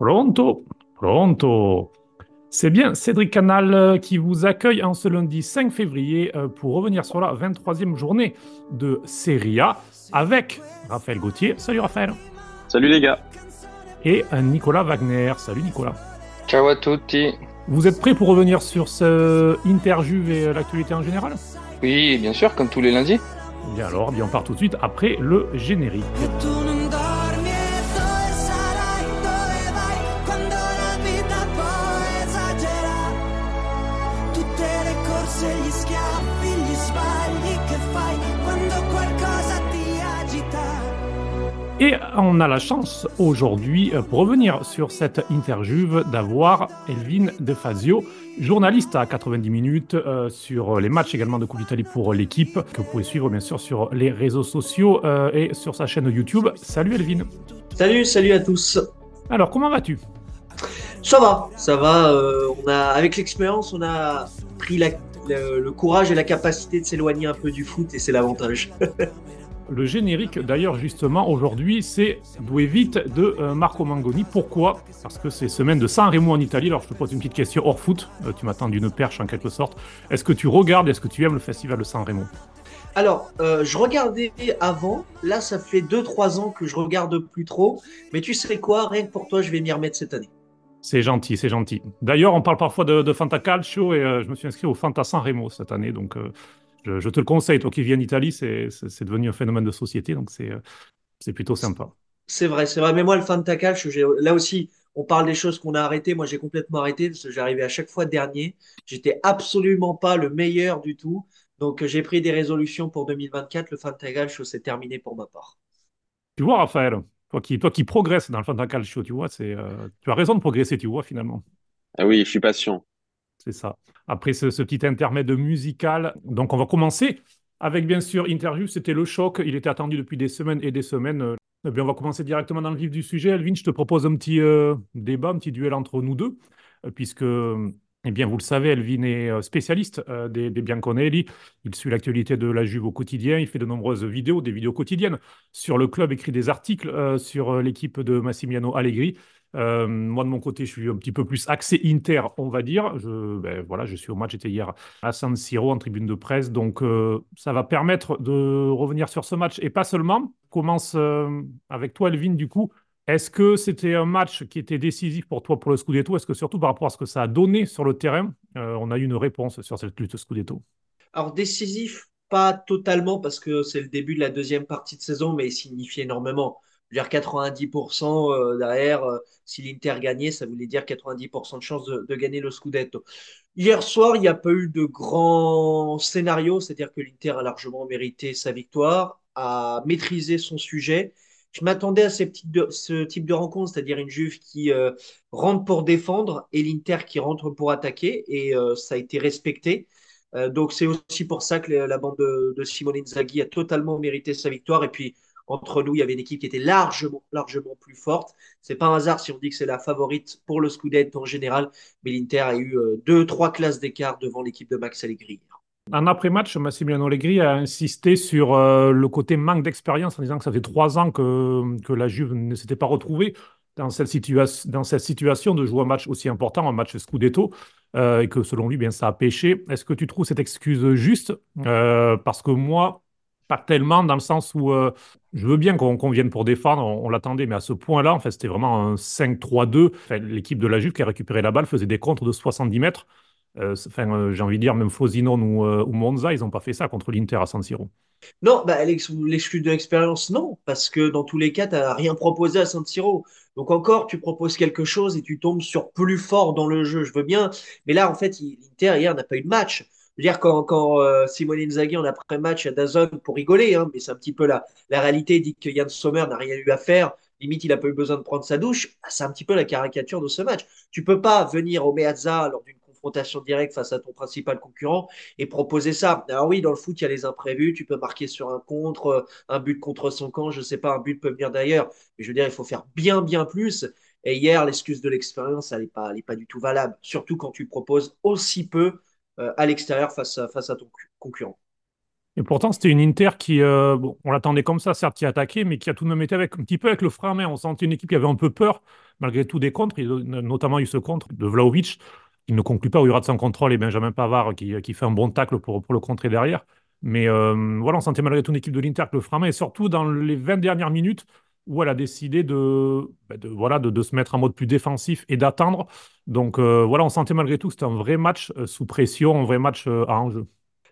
Pronto, pronto. C'est bien Cédric Canal euh, qui vous accueille en ce lundi 5 février euh, pour revenir sur la 23e journée de Serie A avec Raphaël Gauthier. Salut Raphaël. Salut les gars. Et euh, Nicolas Wagner. Salut Nicolas. Ciao à tutti. Vous êtes prêts pour revenir sur ce Interjuve et l'actualité en général? Oui, bien sûr, comme tous les lundis. Bien alors, bien on part tout de suite après le générique. Et on a la chance aujourd'hui, euh, pour revenir sur cette interview, d'avoir Elvin De Fazio, journaliste à 90 minutes euh, sur les matchs également de Coupe d'Italie pour l'équipe, que vous pouvez suivre bien sûr sur les réseaux sociaux euh, et sur sa chaîne YouTube. Salut Elvin. Salut, salut à tous. Alors, comment vas-tu? Ça va, ça va. on a, avec l'expérience, on a pris le courage et la capacité de s'éloigner un peu du foot et c'est l'avantage. Le générique, d'ailleurs, justement, aujourd'hui, c'est Doué vite de euh, Marco Mangoni. Pourquoi? Parce que c'est semaine de San Remo en Italie. Alors, je te pose une petite question hors foot. Euh, tu m'attends d'une perche, en quelque sorte. Est-ce que tu regardes, est-ce que tu aimes le festival de San Remo alors, euh, je regardais avant. Là, ça fait 2-3 ans que je regarde plus trop. Mais tu sais quoi? Rien que pour toi, je vais m'y remettre cette année. C'est gentil, c'est gentil. D'ailleurs, on parle parfois de, de Fanta Calcio et je me suis inscrit au Fanta San Remo cette année. Donc, je, te le conseille, toi qui viens d'Italie, c'est devenu un phénomène de société, donc c'est c'est plutôt sympa. C'est vrai, c'est vrai. Mais moi, le Fantacalch, là aussi, on parle des choses qu'on a arrêtées. Moi, j'ai complètement arrêté parce que j'arrivais à chaque fois dernier. J'étais absolument pas le meilleur du tout. Donc, j'ai pris des résolutions pour 2024. Le Fantacalcio, c'est terminé pour ma part. Tu vois, Raphaël, toi qui, toi qui progresses dans le Fantacalcio, tu vois, c'est, euh, tu as raison de progresser, tu vois, finalement. Ah oui, je suis patient. C'est ça. Après ce, petit intermède musical, donc on va commencer avec bien sûr Interview. C'était le choc. Il était attendu depuis des semaines et des semaines. Euh, eh bien, on va commencer directement dans le vif du sujet. Elvin, je te propose un petit euh, débat, un petit duel entre nous deux, euh, puisque eh bien, vous le savez, Elvin est spécialiste des, des, Bianconelli. Il suit l'actualité de la Juve au quotidien. Il fait de nombreuses vidéos, des vidéos quotidiennes sur le club, écrit des articles sur l'équipe de Massimiliano Allegri. Euh, moi, de mon côté, je suis un petit peu plus axé Inter, on va dire. Je, ben, voilà, je suis au match, j'étais hier à San Siro en tribune de presse. Donc, euh, ça va permettre de revenir sur ce match. Et pas seulement. commence euh, avec toi, Elvin, du coup. Est-ce que c'était un match qui était décisif pour toi pour le Scudetto? Est-ce que surtout par rapport à ce que ça a donné sur le terrain, on a eu une réponse sur cette lutte Scudetto? Alors, décisif, pas totalement, parce que c'est le début de la deuxième partie de saison, mais il signifie énormément dire 90% euh, derrière, euh, si l'Inter gagnait, ça voulait dire 90% de chance de, gagner le Scudetto. Hier soir, il n'y a pas eu de grand scénario, c'est-à-dire que l'Inter a largement mérité sa victoire, a maîtrisé son sujet. Je m'attendais à ce type de rencontre, c'est-à-dire une Juve qui euh, rentre pour défendre et l'Inter qui rentre pour attaquer, et ça a été respecté. donc c'est aussi pour ça que la bande de, de Simone Inzaghi a totalement mérité sa victoire. Et puis entre nous, il y avait une équipe qui était largement, largement plus forte. C'est pas un hasard si on dit que c'est la favorite pour le Scudetto en général, mais l'Inter a eu euh, deux, trois classes d'écart devant l'équipe de Max Allegri. En après-match, Massimiliano Allegri a insisté sur euh, le côté manque d'expérience en disant que ça fait trois ans que, que la Juve ne s'était pas retrouvée dans cette, dans cette situation de jouer un match aussi important, un match Scudetto, euh, et que selon lui, bien, ça a pêché. Est-ce que tu trouves cette excuse juste? Parce que moi, pas tellement dans le sens où je veux bien qu'on vienne pour défendre, on, l'attendait, mais à ce point-là, en fait, c'était vraiment un 5-3-2. L'équipe de la Juve qui a récupéré la balle faisait des contres de 70 mètres. Euh, euh, j'ai envie de dire, même Frosinone ou, ou Monza, ils n'ont pas fait ça contre l'Inter à San Siro. Non, bah, l'excuse de l'expérience, non, parce que dans tous les cas, tu n'as rien proposé à San Siro. Donc encore, tu proposes quelque chose et tu tombes sur plus fort dans le jeu, je veux bien. Mais là, en fait, l'Inter, hier, n'a pas eu de match dire, quand, euh, Simone Inzaghi, en après-match à Dazon, pour rigoler, hein, mais c'est un petit peu la, réalité, dit que Yann Sommer n'a rien eu à faire, limite, il n'a pas eu besoin de prendre sa douche, bah, c'est un petit peu la caricature de ce match. Tu peux pas venir au Meazza lors d'une confrontation directe face à ton principal concurrent et proposer ça. Alors oui, dans le foot, il y a les imprévus, tu peux marquer sur un contre, euh, un but contre son camp, je sais pas, un but peut venir d'ailleurs, mais je veux dire, il faut faire bien, bien plus. Et hier, l'excuse de l'expérience, elle n'est pas, du tout valable, surtout quand tu proposes aussi peu à l'extérieur face à, face à ton concurrent. Et pourtant, c'était une Inter qui, euh, bon, on l'attendait comme ça, certes, qui attaquait, mais qui a tout de même été avec un petit peu avec le frein à main. On sentait une équipe qui avait un peu peur, malgré tout des contres. Il a notamment eu ce contre de Vlaovic, qui ne conclut pas, où il rate son contrôle, et Benjamin Pavard qui, qui fait un bon tacle pour, pour le contrer derrière. Mais euh, voilà, on sentait malgré tout une équipe de l'Inter avec le frein à main, et surtout dans les 20 dernières minutes, où elle a décidé de, bah, voilà, de, se mettre en mode plus défensif et d'attendre. Donc euh, voilà, on sentait malgré tout que c'était un vrai match euh, sous pression, un vrai match euh, à enjeu.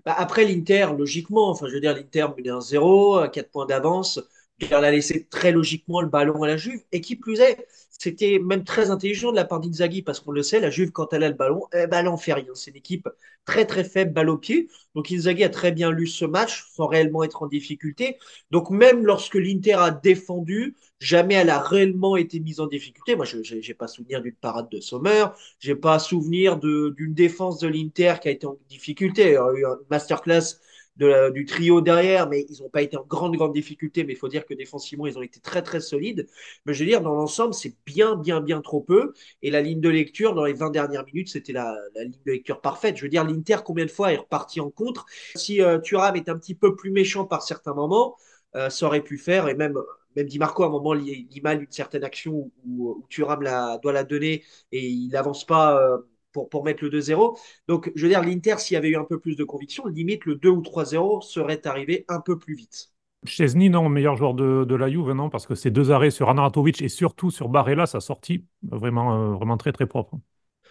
Bah, après l'Inter, logiquement, enfin je veux dire, l'Inter menait un 0 à 4 points d'avance. Elle a laissé très logiquement le ballon à la Juve. Et qui plus est, c'était même très intelligent de la part d'Inzaghi parce qu'on le sait, la Juve, quand elle a le ballon, eh ben, elle n'en fait rien. C'est une équipe très très faible, balle au pied. Donc Inzaghi a très bien lu ce match sans réellement être en difficulté. Donc même lorsque l'Inter a défendu, jamais elle a réellement été mise en difficulté. Moi, je n'ai pas souvenir d'une parade de Sommer, j'ai pas souvenir d'une défense de l'Inter qui a été en difficulté. Il y a eu un masterclass du trio derrière, mais ils n'ont pas été en grande, grande difficulté. Mais il faut dire que défensivement, ils ont été très, très solides. Mais je veux dire, dans l'ensemble, c'est bien, bien, bien trop peu. Et la ligne de lecture, dans les 20 dernières minutes, c'était la, ligne de lecture parfaite. Je veux dire, l'Inter, combien de fois est reparti en contre? Si euh, Thuram est un petit peu plus méchant par certains moments, euh, ça aurait pu faire. Et même, même Di Marco, à un moment, lit, mal une certaine action où, où, Thuram doit la donner et il n'avance pas. Euh, pour, pour mettre le 2-0. Donc, je veux dire, l'Inter, s'il y avait eu un peu plus de conviction, limite le 2 ou 3-0 serait arrivé un peu plus vite. Chesney, non, meilleur joueur de, de la Juve, non, parce que ces deux arrêts sur Anaratovic et surtout sur Barella, ça sorti vraiment, euh, vraiment très, très propre.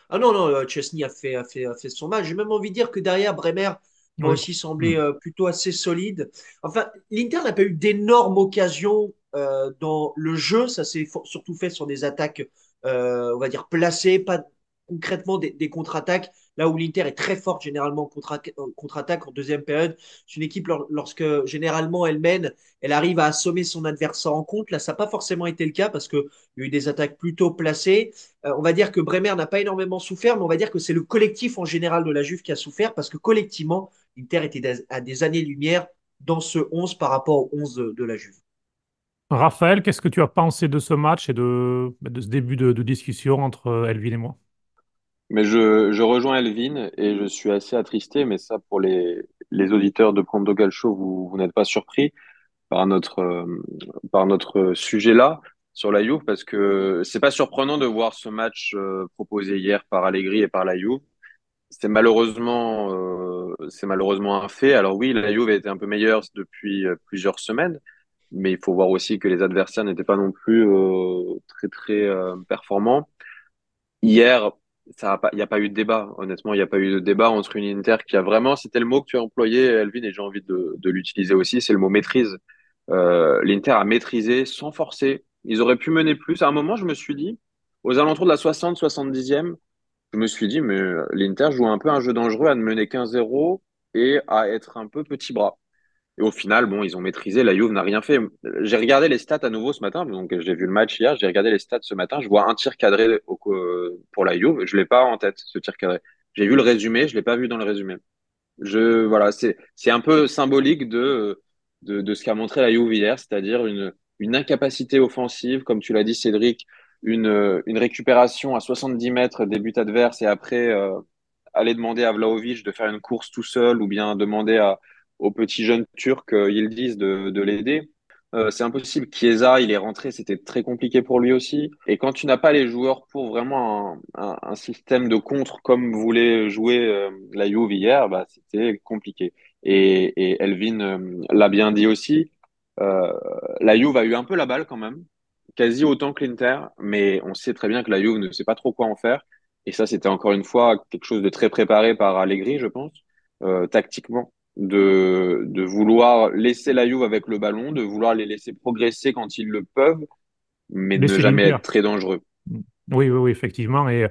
Ah non, non, euh, Chesney a fait, a, fait, a fait son match. J'ai même envie de dire que derrière, Bremer m'a oui. aussi semblé mmh. euh, plutôt assez solide. Enfin, l'Inter n'a pas eu d'énormes occasions euh, dans le jeu. Ça s'est surtout fait sur des attaques, on va dire, placées, pas, concrètement des, contre-attaques, là où l'Inter est très forte généralement en contre-attaque en deuxième période. C'est une équipe, lorsque généralement elle mène, elle arrive à assommer son adversaire en compte. Là, ça n'a pas forcément été le cas parce qu'il y a eu des attaques plutôt placées. Euh, on va dire que Bremer n'a pas énormément souffert, mais on va dire que c'est le collectif en général de la Juve qui a souffert parce que collectivement, l'Inter était à des années-lumière dans ce 11 par rapport au 11 de, la Juve. Raphaël, qu'est-ce que tu as pensé de ce match et de, de ce début de, de discussion entre Elvin et moi? Mais je, je, rejoins Elvin et je suis assez attristé, mais ça pour les, les auditeurs de Prondo Show, vous, vous n'êtes pas surpris par notre, euh, par notre sujet là sur la Juve parce que c'est pas surprenant de voir ce match euh, proposé hier par Allegri et par la Juve. C'est malheureusement, euh, c'est malheureusement un fait. Alors oui, la Juve a été un peu meilleure depuis plusieurs semaines, mais il faut voir aussi que les adversaires n'étaient pas non plus très très performants. Hier, il n'y a pas eu de débat. Honnêtement, il n'y a pas eu de débat entre une Inter qui a vraiment, c'était le mot que tu as employé, Elvin, et j'ai envie de, l'utiliser aussi, c'est le mot maîtrise. Euh, L'Inter a maîtrisé sans forcer. Ils auraient pu mener plus. À un moment, je me suis dit, aux alentours de la 60-70e, je me suis dit, mais l'Inter joue un peu un jeu dangereux à ne mener qu'un 0 et à être un peu petit bras. Et au final, bon, ils ont maîtrisé. La Juve n'a rien fait. J'ai regardé les stats à nouveau ce matin. Donc, j'ai vu le match hier. J'ai regardé les stats ce matin. Je vois un tir cadré au, pour la Juve. Je l'ai pas en tête, ce tir cadré. J'ai vu le résumé. Je l'ai pas vu dans le résumé. Je, voilà, c'est, c'est un peu symbolique de, de, de ce qu'a montré la Juve hier, c'est-à-dire une, une incapacité offensive, comme tu l'as dit, Cédric, une, une récupération à 70 mètres des buts adverses et après, euh, aller demander à Vlaovic de faire une course tout seul ou bien demander à, au petit jeune turc euh, Yildiz de, de l'aider. Euh, c'est impossible. Chiesa, il est rentré, c'était très compliqué pour lui aussi. Et quand tu n'as pas les joueurs pour vraiment un, un, un, système de contre comme voulait jouer euh, la Juve hier, bah, c'était compliqué. Et, et Elvin euh, l'a bien dit aussi. Euh, la Juve a eu un peu la balle quand même, quasi autant que l'Inter, mais on sait très bien que la Juve ne sait pas trop quoi en faire. Et ça, c'était encore une fois quelque chose de très préparé par Allegri, je pense, tactiquement de, de vouloir laisser la Juve avec le ballon, de vouloir les laisser progresser quand ils le peuvent, mais de ne jamais être très dangereux. Oui, oui, oui, effectivement. Et,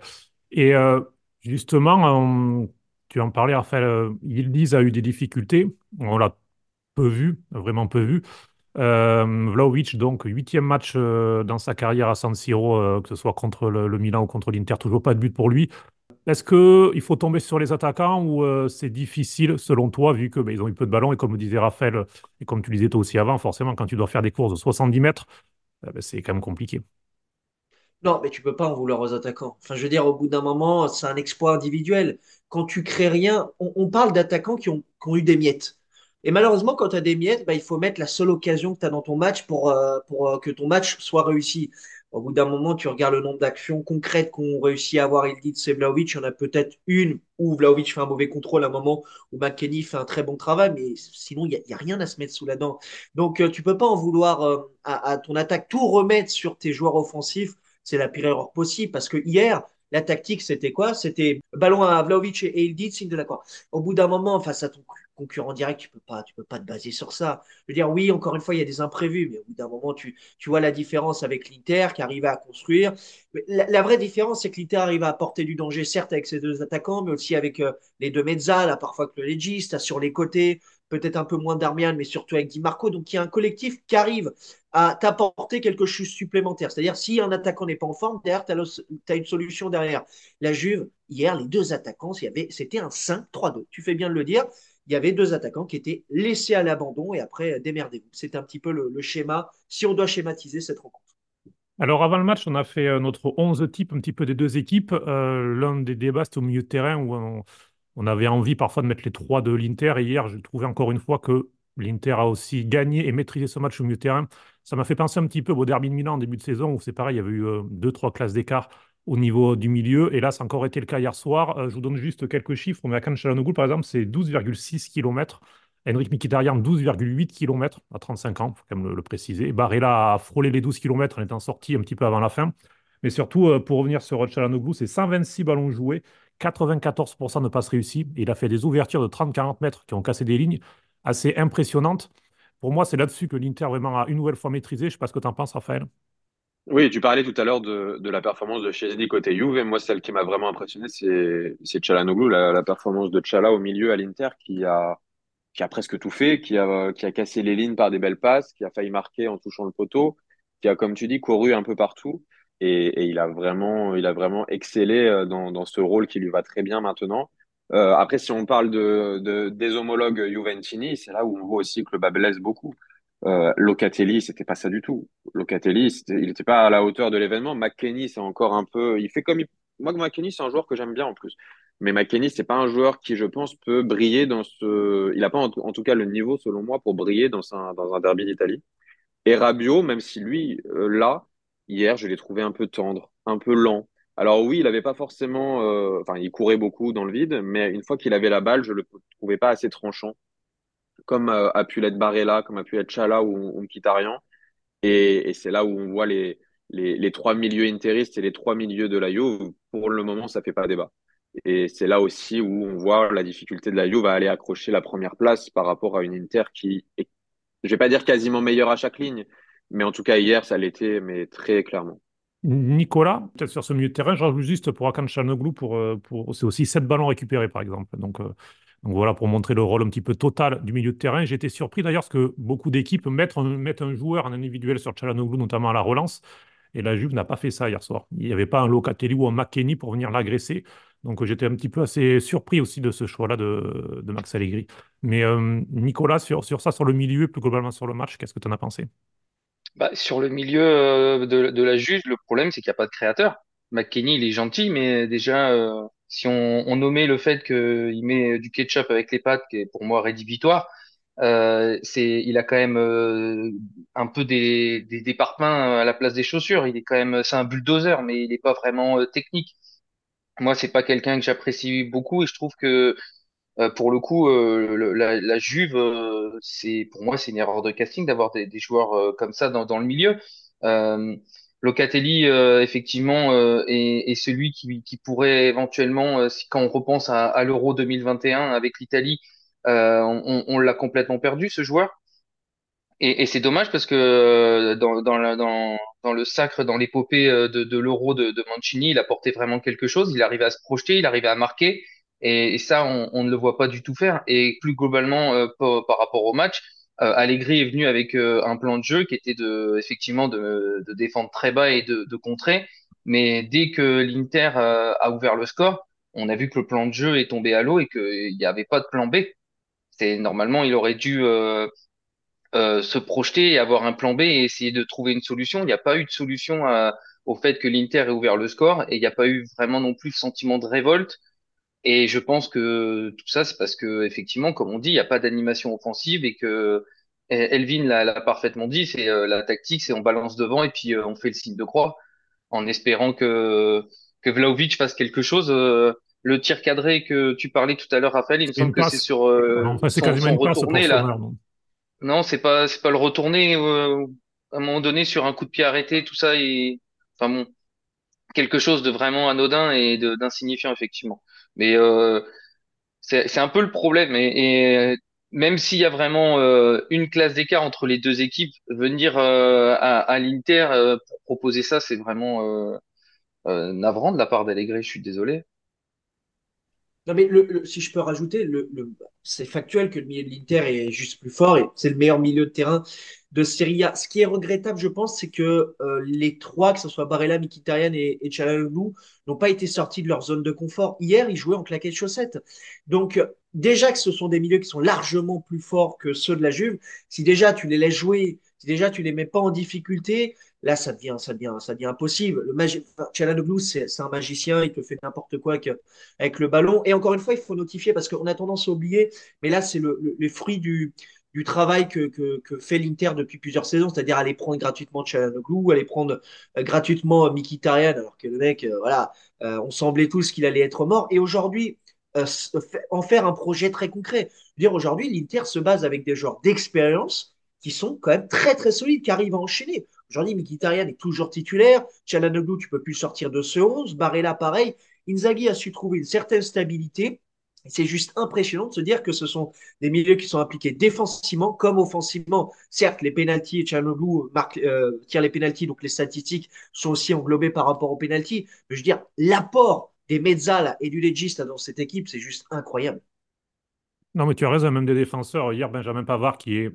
et euh, justement, on, tu en parlais, Raphaël, euh, Yildiz a eu des difficultés. On l'a peu vu, vraiment peu vu. Euh, Vlaovic, donc, huitième match euh, dans sa carrière à San Siro, euh, que ce soit contre le, le Milan ou contre l'Inter, toujours pas de but pour lui. Est-ce qu'il faut tomber sur les attaquants ou euh, c'est difficile selon toi, vu qu'ils ben, ont eu peu de ballons et comme disait Raphaël, et comme tu disais toi aussi avant, forcément, quand tu dois faire des courses de 70 mètres, euh, ben, c'est quand même compliqué. Non, mais tu peux pas en vouloir aux attaquants. Enfin, je veux dire, au bout d'un moment, c'est un exploit individuel. Quand tu crées rien, on, parle d'attaquants qui ont, qui eu des miettes. Et malheureusement, quand tu as des miettes, bah, il faut mettre la seule occasion que tu as dans ton match pour, pour euh, que ton match soit réussi. Au bout d'un moment, tu regardes le nombre d'actions concrètes qu'ont réussi à avoir Ildiz et Vlaovic. Il y en a peut-être une où Vlaovic fait un mauvais contrôle à un moment où McKenny fait un très bon travail, mais sinon, il n'y a, rien à se mettre sous la dent. Donc, tu peux pas en vouloir à, à, ton attaque. Tout remettre sur tes joueurs offensifs, c'est la pire erreur possible parce que hier, la tactique, c'était quoi? C'était ballon à Vlaovic et Ildiz, signe de la croix. Au bout d'un moment, face à ton concurrent direct, tu peux pas, tu peux pas te baser sur ça. Je veux dire, oui, encore une fois, il y a des imprévus, mais au bout d'un moment, tu, tu vois la différence avec l'Inter qui arrive à construire. la, vraie différence, c'est que l'Inter arrive à apporter du danger, certes avec ses deux attaquants, mais aussi avec euh, les deux mezzas, là, parfois que le légiste, sur les côtés, peut-être un peu moins d'Armian, mais surtout avec Di Marco. Donc, il y a un collectif qui arrive à t'apporter quelque chose supplémentaire. C'est-à-dire, si un attaquant n'est pas en forme, derrière, tu as, une solution derrière. La Juve, hier, les deux attaquants, c'était un 5-3-2. Tu fais bien de le dire. Il y avait deux attaquants qui étaient laissés à l'abandon et après, démerdez-vous. C'est un petit peu le, schéma, si on doit schématiser cette rencontre. Alors avant le match, on a fait euh, notre 11 type un petit peu des deux équipes. Euh, l'un des débats, c'était au milieu de terrain où on, avait envie parfois de mettre les trois de l'Inter. Hier, j'ai trouvé encore une fois que l'Inter a aussi gagné et maîtrisé ce match au milieu de terrain. Ça m'a fait penser un petit peu au derby de Milan en début de saison où c'est pareil, il y avait eu euh, deux, trois classes d'écart au niveau du milieu. Et là, ça a encore été le cas hier soir. Euh, je vous donne juste quelques chiffres. Mais à Canchalanogoul, par exemple, c'est 12,6 km. Henrik Mkhitaryan, 12,8 km à 35 ans, il faut quand même le, préciser. Barella a frôlé les 12 km en étant sorti un petit peu avant la fin. Mais surtout, euh, pour revenir sur Chalanoglu, c'est 126 ballons joués, 94% de passes réussies. il a fait des ouvertures de 30-40 mètres qui ont cassé des lignes assez impressionnantes. Pour moi, c'est là-dessus que l'Inter vraiment a une nouvelle fois maîtrisé. Je ne sais pas ce que tu en penses, Raphaël. Oui, tu parlais tout à l'heure de, de la performance de Chesney côté Juve. Et moi, celle qui m'a vraiment impressionné, c'est, c'est Chalanoglu, la, la performance de Chala au milieu à l'Inter qui a, qui a presque tout fait, qui a, qui a cassé les lignes par des belles passes, qui a failli marquer en touchant le poteau, qui a, comme tu dis, couru un peu partout. Et, et il a vraiment, il a vraiment excellé euh, dans, dans ce rôle qui lui va très bien maintenant. Euh, après, si on parle de, de, des homologues Juventini, c'est là où on voit aussi que le bas beaucoup. Euh, Locatelli, c'était pas ça du tout. Locatelli, il n'était pas à la hauteur de l'événement. McKenny, c'est encore un peu. Il fait comme. Il... Moi, McKenny, c'est un joueur que j'aime bien en plus. Mais McKenny, c'est pas un joueur qui, je pense, peut briller dans ce. Il n'a pas en, tout cas le niveau, selon moi, pour briller dans un, dans un derby d'Italie. Et Rabiot, même si lui, euh, là, hier, je l'ai trouvé un peu tendre, un peu lent. Alors oui, il n'avait pas forcément, euh, enfin, il courait beaucoup dans le vide, mais une fois qu'il avait la balle, je le trouvais pas assez tranchant, comme euh, a pu l'être Barella, comme a pu être Chala ou, ou Mkhitaryan. Et, et c'est là où on voit les, les, trois milieux interistes et les trois milieux de la Juve. Pour le moment, ça fait pas débat. Et c'est là aussi où on voit la difficulté de la Juve à aller accrocher la première place par rapport à une Inter qui est, je vais pas dire quasiment meilleure à chaque ligne, mais en tout cas hier, ça l'était, mais très clairement. Nicolas, peut-être sur ce milieu de terrain, je rajoute juste pour Akan Chanoglu, pour, euh, pour, c'est aussi 7 ballons récupérés par exemple. Donc, euh, donc voilà, pour montrer le rôle un petit peu total du milieu de terrain. Été surpris d'ailleurs parce que beaucoup d'équipes mettent, un joueur en individuel sur Chalanoglu, notamment à la relance. Et la Juve n'a pas fait ça hier soir. Il n'y avait pas un Locatelli ou un McKenny pour venir l'agresser. Donc j'étais un petit peu assez surpris aussi de ce choix-là de, Max Allegri. Mais euh, Nicolas, sur, ça, sur le milieu plus globalement sur le match, qu'est-ce que tu en as pensé? Bah, sur le milieu euh, de, la Juve, le problème, c'est qu'il n'y a pas de créateur. McKinney, il est gentil, mais déjà, euh, si on, nommait le fait qu'il met du ketchup avec les pâtes, qui est pour moi rédhibitoire, euh, il a quand même euh, un peu des, des, des à la place des chaussures. Il est quand même, c'est un bulldozer, mais il n'est pas vraiment technique. Moi, c'est pas quelqu'un que j'apprécie beaucoup et je trouve que euh, pour le coup, euh, la, Juve, euh, c'est pour moi c'est une erreur de casting d'avoir des, des, joueurs comme ça dans, dans le milieu. Locatelli, effectivement, est, est, celui qui, pourrait éventuellement, quand on repense à, l'Euro 2021 avec l'Italie, on, l'a complètement perdu ce joueur. Et, c'est dommage parce que dans, le sacre, dans l'épopée de, l'Euro de, Mancini, il apportait vraiment quelque chose. Il arrivait à se projeter, il arrivait à marquer. Et, ça, on, ne le voit pas du tout faire. Et plus globalement, euh, par, rapport au match, euh, Allegri est venu avec euh, un plan de jeu qui était de, effectivement de, de défendre très bas et de, de contrer. Mais dès que l'Inter a ouvert le score, on a vu que le plan de jeu est tombé à l'eau et qu'il n'y avait pas de plan B. C'est normalement, il aurait dû euh, se projeter et avoir un plan B et essayer de trouver une solution. Il n'y a pas eu de solution au fait que l'Inter ait ouvert le score et il n'y a pas eu vraiment non plus le sentiment de révolte Et je pense que tout ça, c'est parce que effectivement, comme on dit, il n'y a pas d'animation offensive et que Elvin l'a parfaitement dit, c'est euh, la tactique, c'est on balance devant et puis euh, on fait le signe de croix en espérant que que Vlaovic fasse quelque chose. Euh, le tir cadré que tu parlais tout à l'heure, Raphaël, il me semble que c'est sur c'est quasiment une retourné là. non, c'est pas c'est pas le retourné à un moment donné sur un coup de pied arrêté, tout ça et enfin bon, quelque chose de vraiment anodin et d'insignifiant effectivement. Mais euh, c'est un peu le problème. Et, même s'il y a vraiment euh, une classe d'écart entre les deux équipes, venir euh, à, à l'Inter pour proposer ça, c'est vraiment navrant de la part d'Allegri. Je suis désolé. Non, mais si je peux rajouter, c'est factuel que le milieu de l'Inter est juste plus fort et c'est le meilleur milieu de terrain de Serie A. Ce qui est regrettable, je pense, c'est que euh, les trois, que ce soit Barella, Mkhitaryan et, et n'ont pas été sortis de leur zone de confort. Hier, ils jouaient en claquettes chaussettes. Donc, déjà que ce sont des milieux qui sont largement plus forts que ceux de la Juve, si déjà tu les laisses jouer, si déjà tu les mets pas en difficulté, Là, ça devient, ça devient, ça devient impossible. Le magi... c'est un magicien, il te fait n'importe quoi avec, le ballon. Et encore une fois, il faut notifier parce qu'on a tendance à oublier, mais là, c'est le, fruit du, du travail que, que, fait l'Inter depuis plusieurs saisons, c'est-à-dire aller prendre gratuitement Chalanoglu, aller prendre euh, gratuitement Mkhitaryan, alors que le mec, euh, voilà, euh, on semblait tous qu'il allait être mort. Et aujourd'hui, en faire un projet très concret. Dire aujourd'hui, l'Inter se base avec des joueurs d'expérience qui sont quand même très très solides, qui arrivent à enchaîner. Aujourd'hui, Mkhitaryan est toujours titulaire. Chalanoglu, tu peux plus sortir de ce 11. Barella, pareil. Inzaghi a su trouver une certaine stabilité. C'est juste impressionnant de se dire que ce sont des milieux qui sont impliqués défensivement comme offensivement. Certes, les pénalties, et Chalanoglu marque, euh, tire les pénalties, donc les statistiques sont aussi englobées par rapport aux pénalties. Mais je veux dire, l'apport des Mezzala et du Legista dans cette équipe, c'est juste incroyable. Non, mais tu as raison, même des défenseurs. Hier, Benjamin Pavard, qui est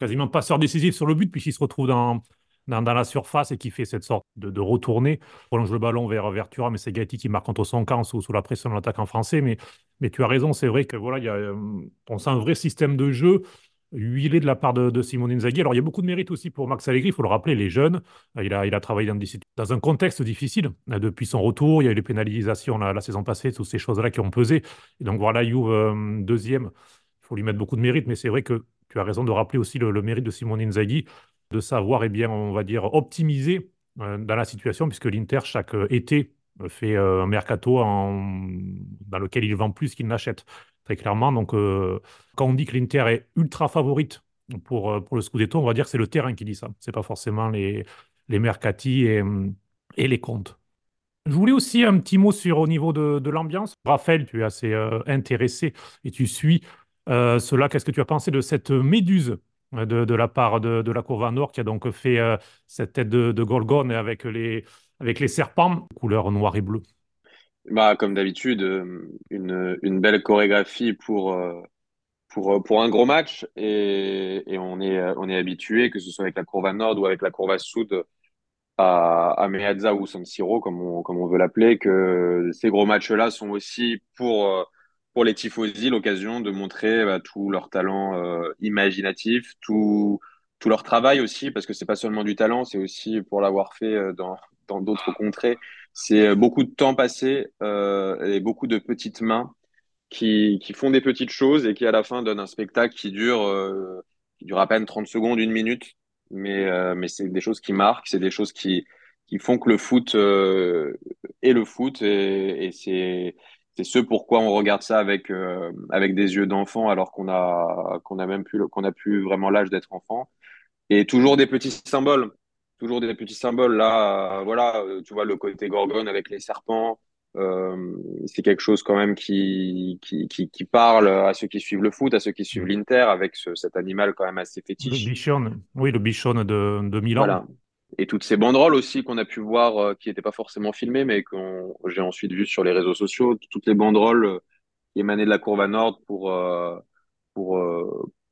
quasiment passeur décisif sur le but, puisqu'il se retrouve dans, dans, la surface et qui fait cette sorte de, de retournée, prolonge le ballon vers, vers mais c'est Gatti qui marque contre son camp sous, sous la pression de l'attaque en français. Mais, mais tu as raison, c'est vrai que voilà, y a, euh, on sent un vrai système de jeu huilé de la part de, de Simone Inzaghi. Alors, il y a beaucoup de mérite aussi pour Max Allegri, il faut le rappeler, les jeunes. Il a, il a travaillé dans, un contexte difficile euh, depuis son retour. Il y a eu les pénalisations la, saison passée, toutes ces choses-là qui ont pesé. Et donc, voilà, Juve euh, deuxième, il faut lui mettre beaucoup de mérite, mais c'est vrai que tu as raison de rappeler aussi le, le mérite de Simone Inzaghi de savoir, eh bien, on va dire, optimiser euh, dans la situation, puisque l'Inter, chaque euh, été, euh, fait un mercato dans lequel il vend plus qu'il n'achète, très clairement. Donc, quand on dit que l'Inter est ultra favorite pour, le Scudetto, on va dire que c'est le terrain qui dit ça. C'est pas forcément les, les mercati et, les comptes. Je voulais aussi un petit mot sur au niveau de l'ambiance. Raphaël, tu es assez intéressé et tu suis cela. Qu'est-ce que tu as pensé de cette méduse? De, la part de, la Courva Nord qui a donc fait euh, cette tête de, de Gorgone avec les, avec les serpents, couleur noir et bleu. Bah, comme d'habitude, euh, une, une, belle chorégraphie pour, euh, pour, pour un gros match et, et on est, on est habitué, que ce soit avec la Courva Nord ou avec la Courva Sud, à, à Meazza ou San Siro, comme on, comme on veut l'appeler, que ces gros matchs-là sont aussi pour pour les tifosi l'occasion de montrer bah, tout leur talent euh, imaginatif, tout, tout leur travail aussi, parce que c'est pas seulement du talent, c'est aussi pour l'avoir fait euh, dans d'autres contrées. C'est euh, beaucoup de temps passé et beaucoup de petites mains qui, qui font des petites choses et qui à la fin donnent un spectacle qui dure, qui dure à peine 30 secondes, une minute. Mais, mais c'est des choses qui marquent, c'est des choses qui, qui font que le foot est le foot et c'est c'est ce pourquoi on regarde ça avec euh, avec des yeux d'enfant alors qu'on a qu'on a même plus qu'on a plus vraiment l'âge d'être enfant. Et toujours des petits symboles. Toujours des petits symboles. Là euh, voilà euh, tu vois le côté gorgone avec les serpents euh, c'est quelque chose quand même qui, qui, qui, qui, parle à ceux qui suivent le foot, à ceux qui suivent l'Inter, avec ce, cet animal quand même assez fétiche. Le bichon, oui, le bichon de, de Milan. Voilà et toutes ces banderoles aussi qu'on a pu voir euh, qui n'étaient pas forcément filmées mais que j'ai ensuite vues sur les réseaux sociaux toutes les banderoles euh, qui émanaient de la courbe à nord pour euh, pour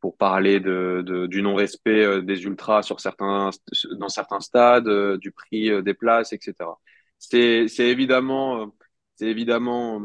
pour parler de, de du non respect des ultras sur certains dans certains stades du prix des places etc c'est c'est évidemment c'est évidemment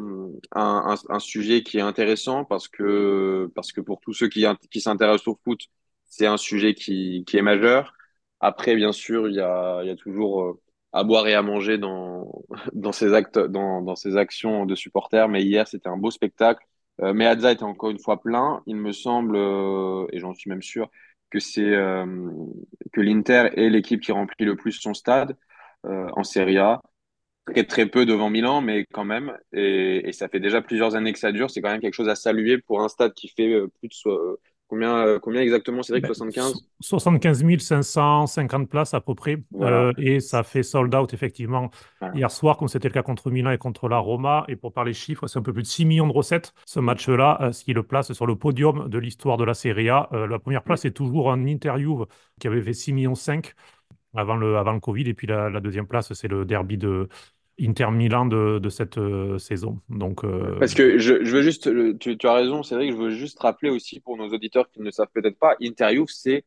un, un, un, sujet qui est intéressant parce que parce que pour tous ceux qui qui s'intéressent au foot c'est un sujet qui qui est majeur après, bien sûr, il y a, y a toujours euh, à boire et à manger dans, dans ses actes, dans, dans ses actions de supporters. Mais hier, c'était un beau spectacle. Euh, Meazza était encore une fois plein. Il me semble, euh, et j'en suis même sûr, que c'est euh, que l'Inter est l'équipe qui remplit le plus son stade en Serie A. Très, très peu devant Milan, mais quand même. Et, ça fait déjà plusieurs années que ça dure. C'est quand même quelque chose à saluer pour un stade qui fait plus de combien, euh, combien exactement, Cédric? Ben, 75? 75 550 places à peu près. Voilà. Euh, et ça fait sold out effectivement Voilà. hier soir, comme c'était le cas contre Milan et contre la Roma. Et pour parler chiffres, c'est un peu plus de 6 millions de recettes ce match-là, euh, ce qui le place sur le podium de l'histoire de la Serie A. Euh, la première place est toujours un Interview qui avait fait 6 millions 5 avant le, avant le Covid. Et puis la, la deuxième place, c'est le derby de Inter Milan de, de cette euh, saison. Donc, euh, Parce que je, je veux juste, tu, tu as raison, Cédric, je veux juste rappeler aussi pour nos auditeurs qui ne le savent peut-être pas, Inter Juve, c'est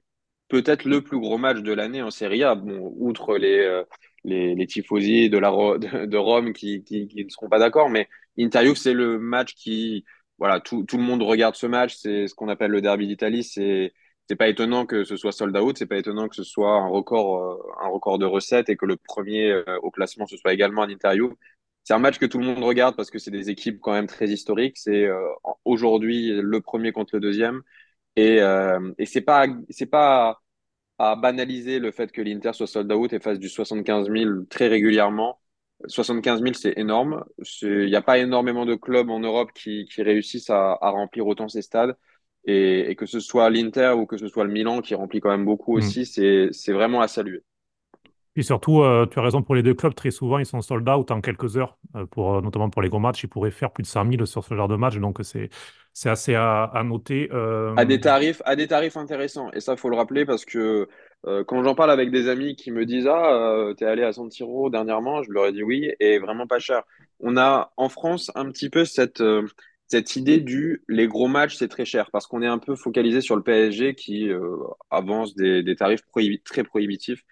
peut-être le plus gros match de l'année en Serie A. Bon, outre les, euh, les, les tifosi de, la, de, Rome qui, qui, qui ne seront pas d'accord, mais Inter Juve, c'est le match qui, voilà, tout, tout le monde regarde ce match. C'est ce qu'on appelle le derby d'Italie. C'est, c'est pas étonnant que ce soit sold out. C'est pas étonnant que ce soit un record, euh, un record de recettes et que le premier euh, au classement, ce soit également un Inter Juve. C'est un match que tout le monde regarde parce que c'est des équipes quand même très historiques. C'est euh, aujourd'hui le premier contre le deuxième. Et, et c'est pas, c'est pas à banaliser le fait que l'Inter soit sold out et fasse du 75 000 très régulièrement. 75 000, c'est énorme. Il n'y a pas énormément de clubs en Europe qui, réussissent à remplir autant ces stades. Et, et que ce soit l'Inter ou que ce soit le Milan qui remplit quand même beaucoup hmm. aussi, c'est, c'est vraiment à saluer. Puis surtout, euh, tu as raison pour les deux clubs, très souvent ils sont sold out en quelques heures, euh, pour, euh, notamment pour les gros matchs, ils pourraient faire plus de 100 000 sur ce genre de match, donc c'est c'est assez à, à noter. À Euh, des tarifs, à des tarifs intéressants. Et ça, faut le rappeler parce que quand j'en parle avec des amis qui me disent Ah, t'es allé à San Siro dernièrement, je leur ai dit oui, et vraiment pas cher. On a en France un petit peu cette, cette idée du les gros matchs, c'est très cher parce qu'on est un peu focalisé sur le PSG qui euh, avance des, des tarifs prohibi- très prohibitifs.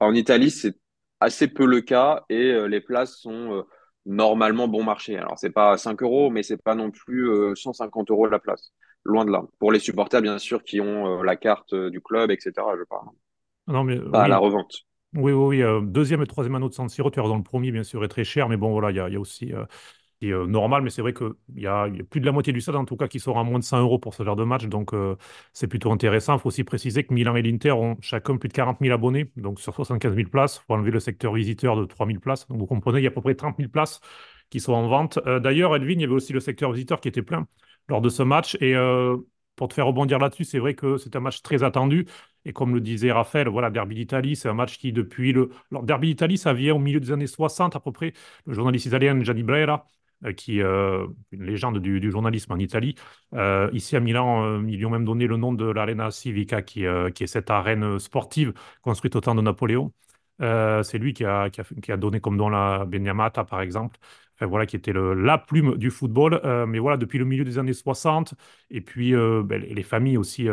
En Italie, c'est assez peu le cas et euh, les places sont euh, normalement bon marché. Alors, c'est pas 5 euros, mais c'est pas non plus euh, 150 euros la place. Loin de là. Pour les supporters, bien sûr, qui ont la carte du club, etc. Je parle. non, mais à la revente. oui, oui, oui, deuxième et troisième anneau de San Siro, tu as raison, le premier, bien sûr, est très cher, mais bon, voilà, il y a, il y a aussi euh, qui euh, normal, mais c'est vrai qu'il y a, y a plus de la moitié du stade, en tout cas, qui sera à moins de 100 euros pour ce genre de match. Donc, euh, c'est plutôt intéressant. Il faut aussi préciser que Milan et l'Inter ont chacun plus de 40 000 abonnés. Donc, sur 75 000 places, il faut enlever le secteur visiteur de 3 000 places. Donc, vous comprenez, il y a à peu près 30 000 places qui sont en vente. Euh, d'ailleurs, Elvin, il y avait aussi le secteur visiteur qui était plein lors de ce match. Et pour te faire rebondir là-dessus, c'est vrai que c'est un match très attendu. Et comme le disait Raphaël, voilà, Derby d'Italie, c'est un match qui, depuis le. Alors, Derby d'Italie, ça vient au milieu des années 60 à peu près. Le journaliste italien Gianni Brera euh, qui euh, une légende du, du journalisme en Italie. Euh, ici à Milan, euh, ils lui ont même donné le nom de l'Arena Civica, qui, qui est cette arène sportive construite au temps de Napoléon. C'est lui qui a, qui a, qui a donné comme nom la Beniamata, par exemple. Enfin, voilà, qui était le, la plume du football. Mais voilà, depuis le milieu des années 60, et puis ben, les familles aussi,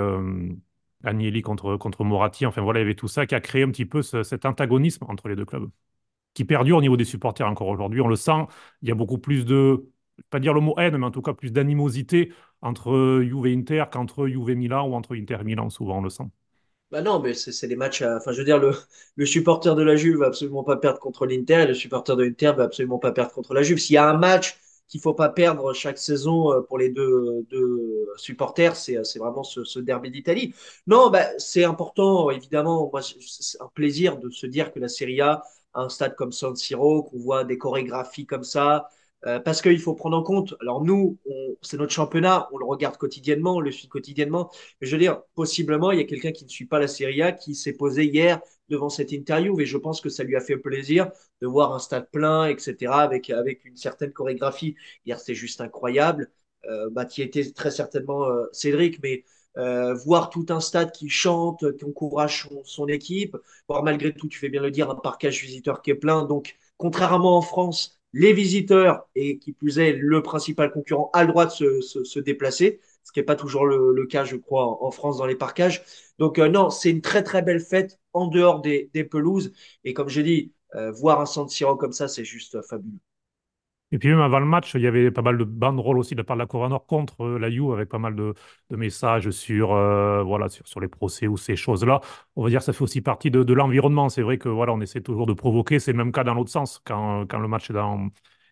Agnelli contre, contre Moratti, enfin voilà, il y avait tout ça qui a créé un petit peu ce- cet antagonisme entre les deux clubs qui perdure au niveau des supporters encore aujourd'hui. On le sent, il y a beaucoup plus de, pas dire le mot haine, mais en tout cas plus d'animosité entre Juve Inter qu'entre Juve Milan ou entre Inter et Milan, souvent on le sent. Bah non, mais c'est des matchs. Enfin, je veux dire, le, supporter de la Juve va absolument pas perdre contre l'Inter et le supporter de l'Inter va absolument pas perdre contre la Juve. S'il y a un match qu'il faut pas perdre chaque saison euh, pour les deux, supporters, c'est c'est vraiment ce, ce derby d'Italie. Non, bah, c'est important, évidemment. Moi, c'est un plaisir de se dire que la Serie a un stade comme San Siro, qu'on voit des chorégraphies comme ça. Euh, parce qu'il faut prendre en compte, alors nous, c'est notre championnat, on le regarde quotidiennement, on le suit quotidiennement, mais je veux dire, possiblement, il y a quelqu'un qui ne suit pas la Serie A qui s'est posé hier devant cette interview et je pense que ça lui a fait plaisir de voir un stade plein, etc., avec, avec une certaine chorégraphie. Hier, c'était juste incroyable. Euh, bah, qui était très certainement euh, Cédric, mais euh, voir tout un stade qui chante, qui encourage son, équipe, voir malgré tout, tu fais bien le dire, un parcage visiteur qui est plein. Donc, contrairement en France, les visiteurs, et qui plus est, le principal concurrent, a le droit de se, déplacer, ce qui n'est pas toujours le, cas, je crois, en, France dans les parcages. Donc, euh, non, c'est une très, très belle fête en dehors des, pelouses. Et comme j'ai dit, euh, voir un Siro comme ça, c'est juste fabuleux. Et puis même avant le match, il y avait pas mal de banderoles aussi de la part de la Cour contre la Juve, avec pas mal de, messages sur, voilà, sur, les procès ou ces choses-là. On va dire que ça fait aussi partie de, l'environnement. C'est vrai que voilà, on essaie toujours de provoquer. C'est le même cas dans l'autre sens, quand, quand le match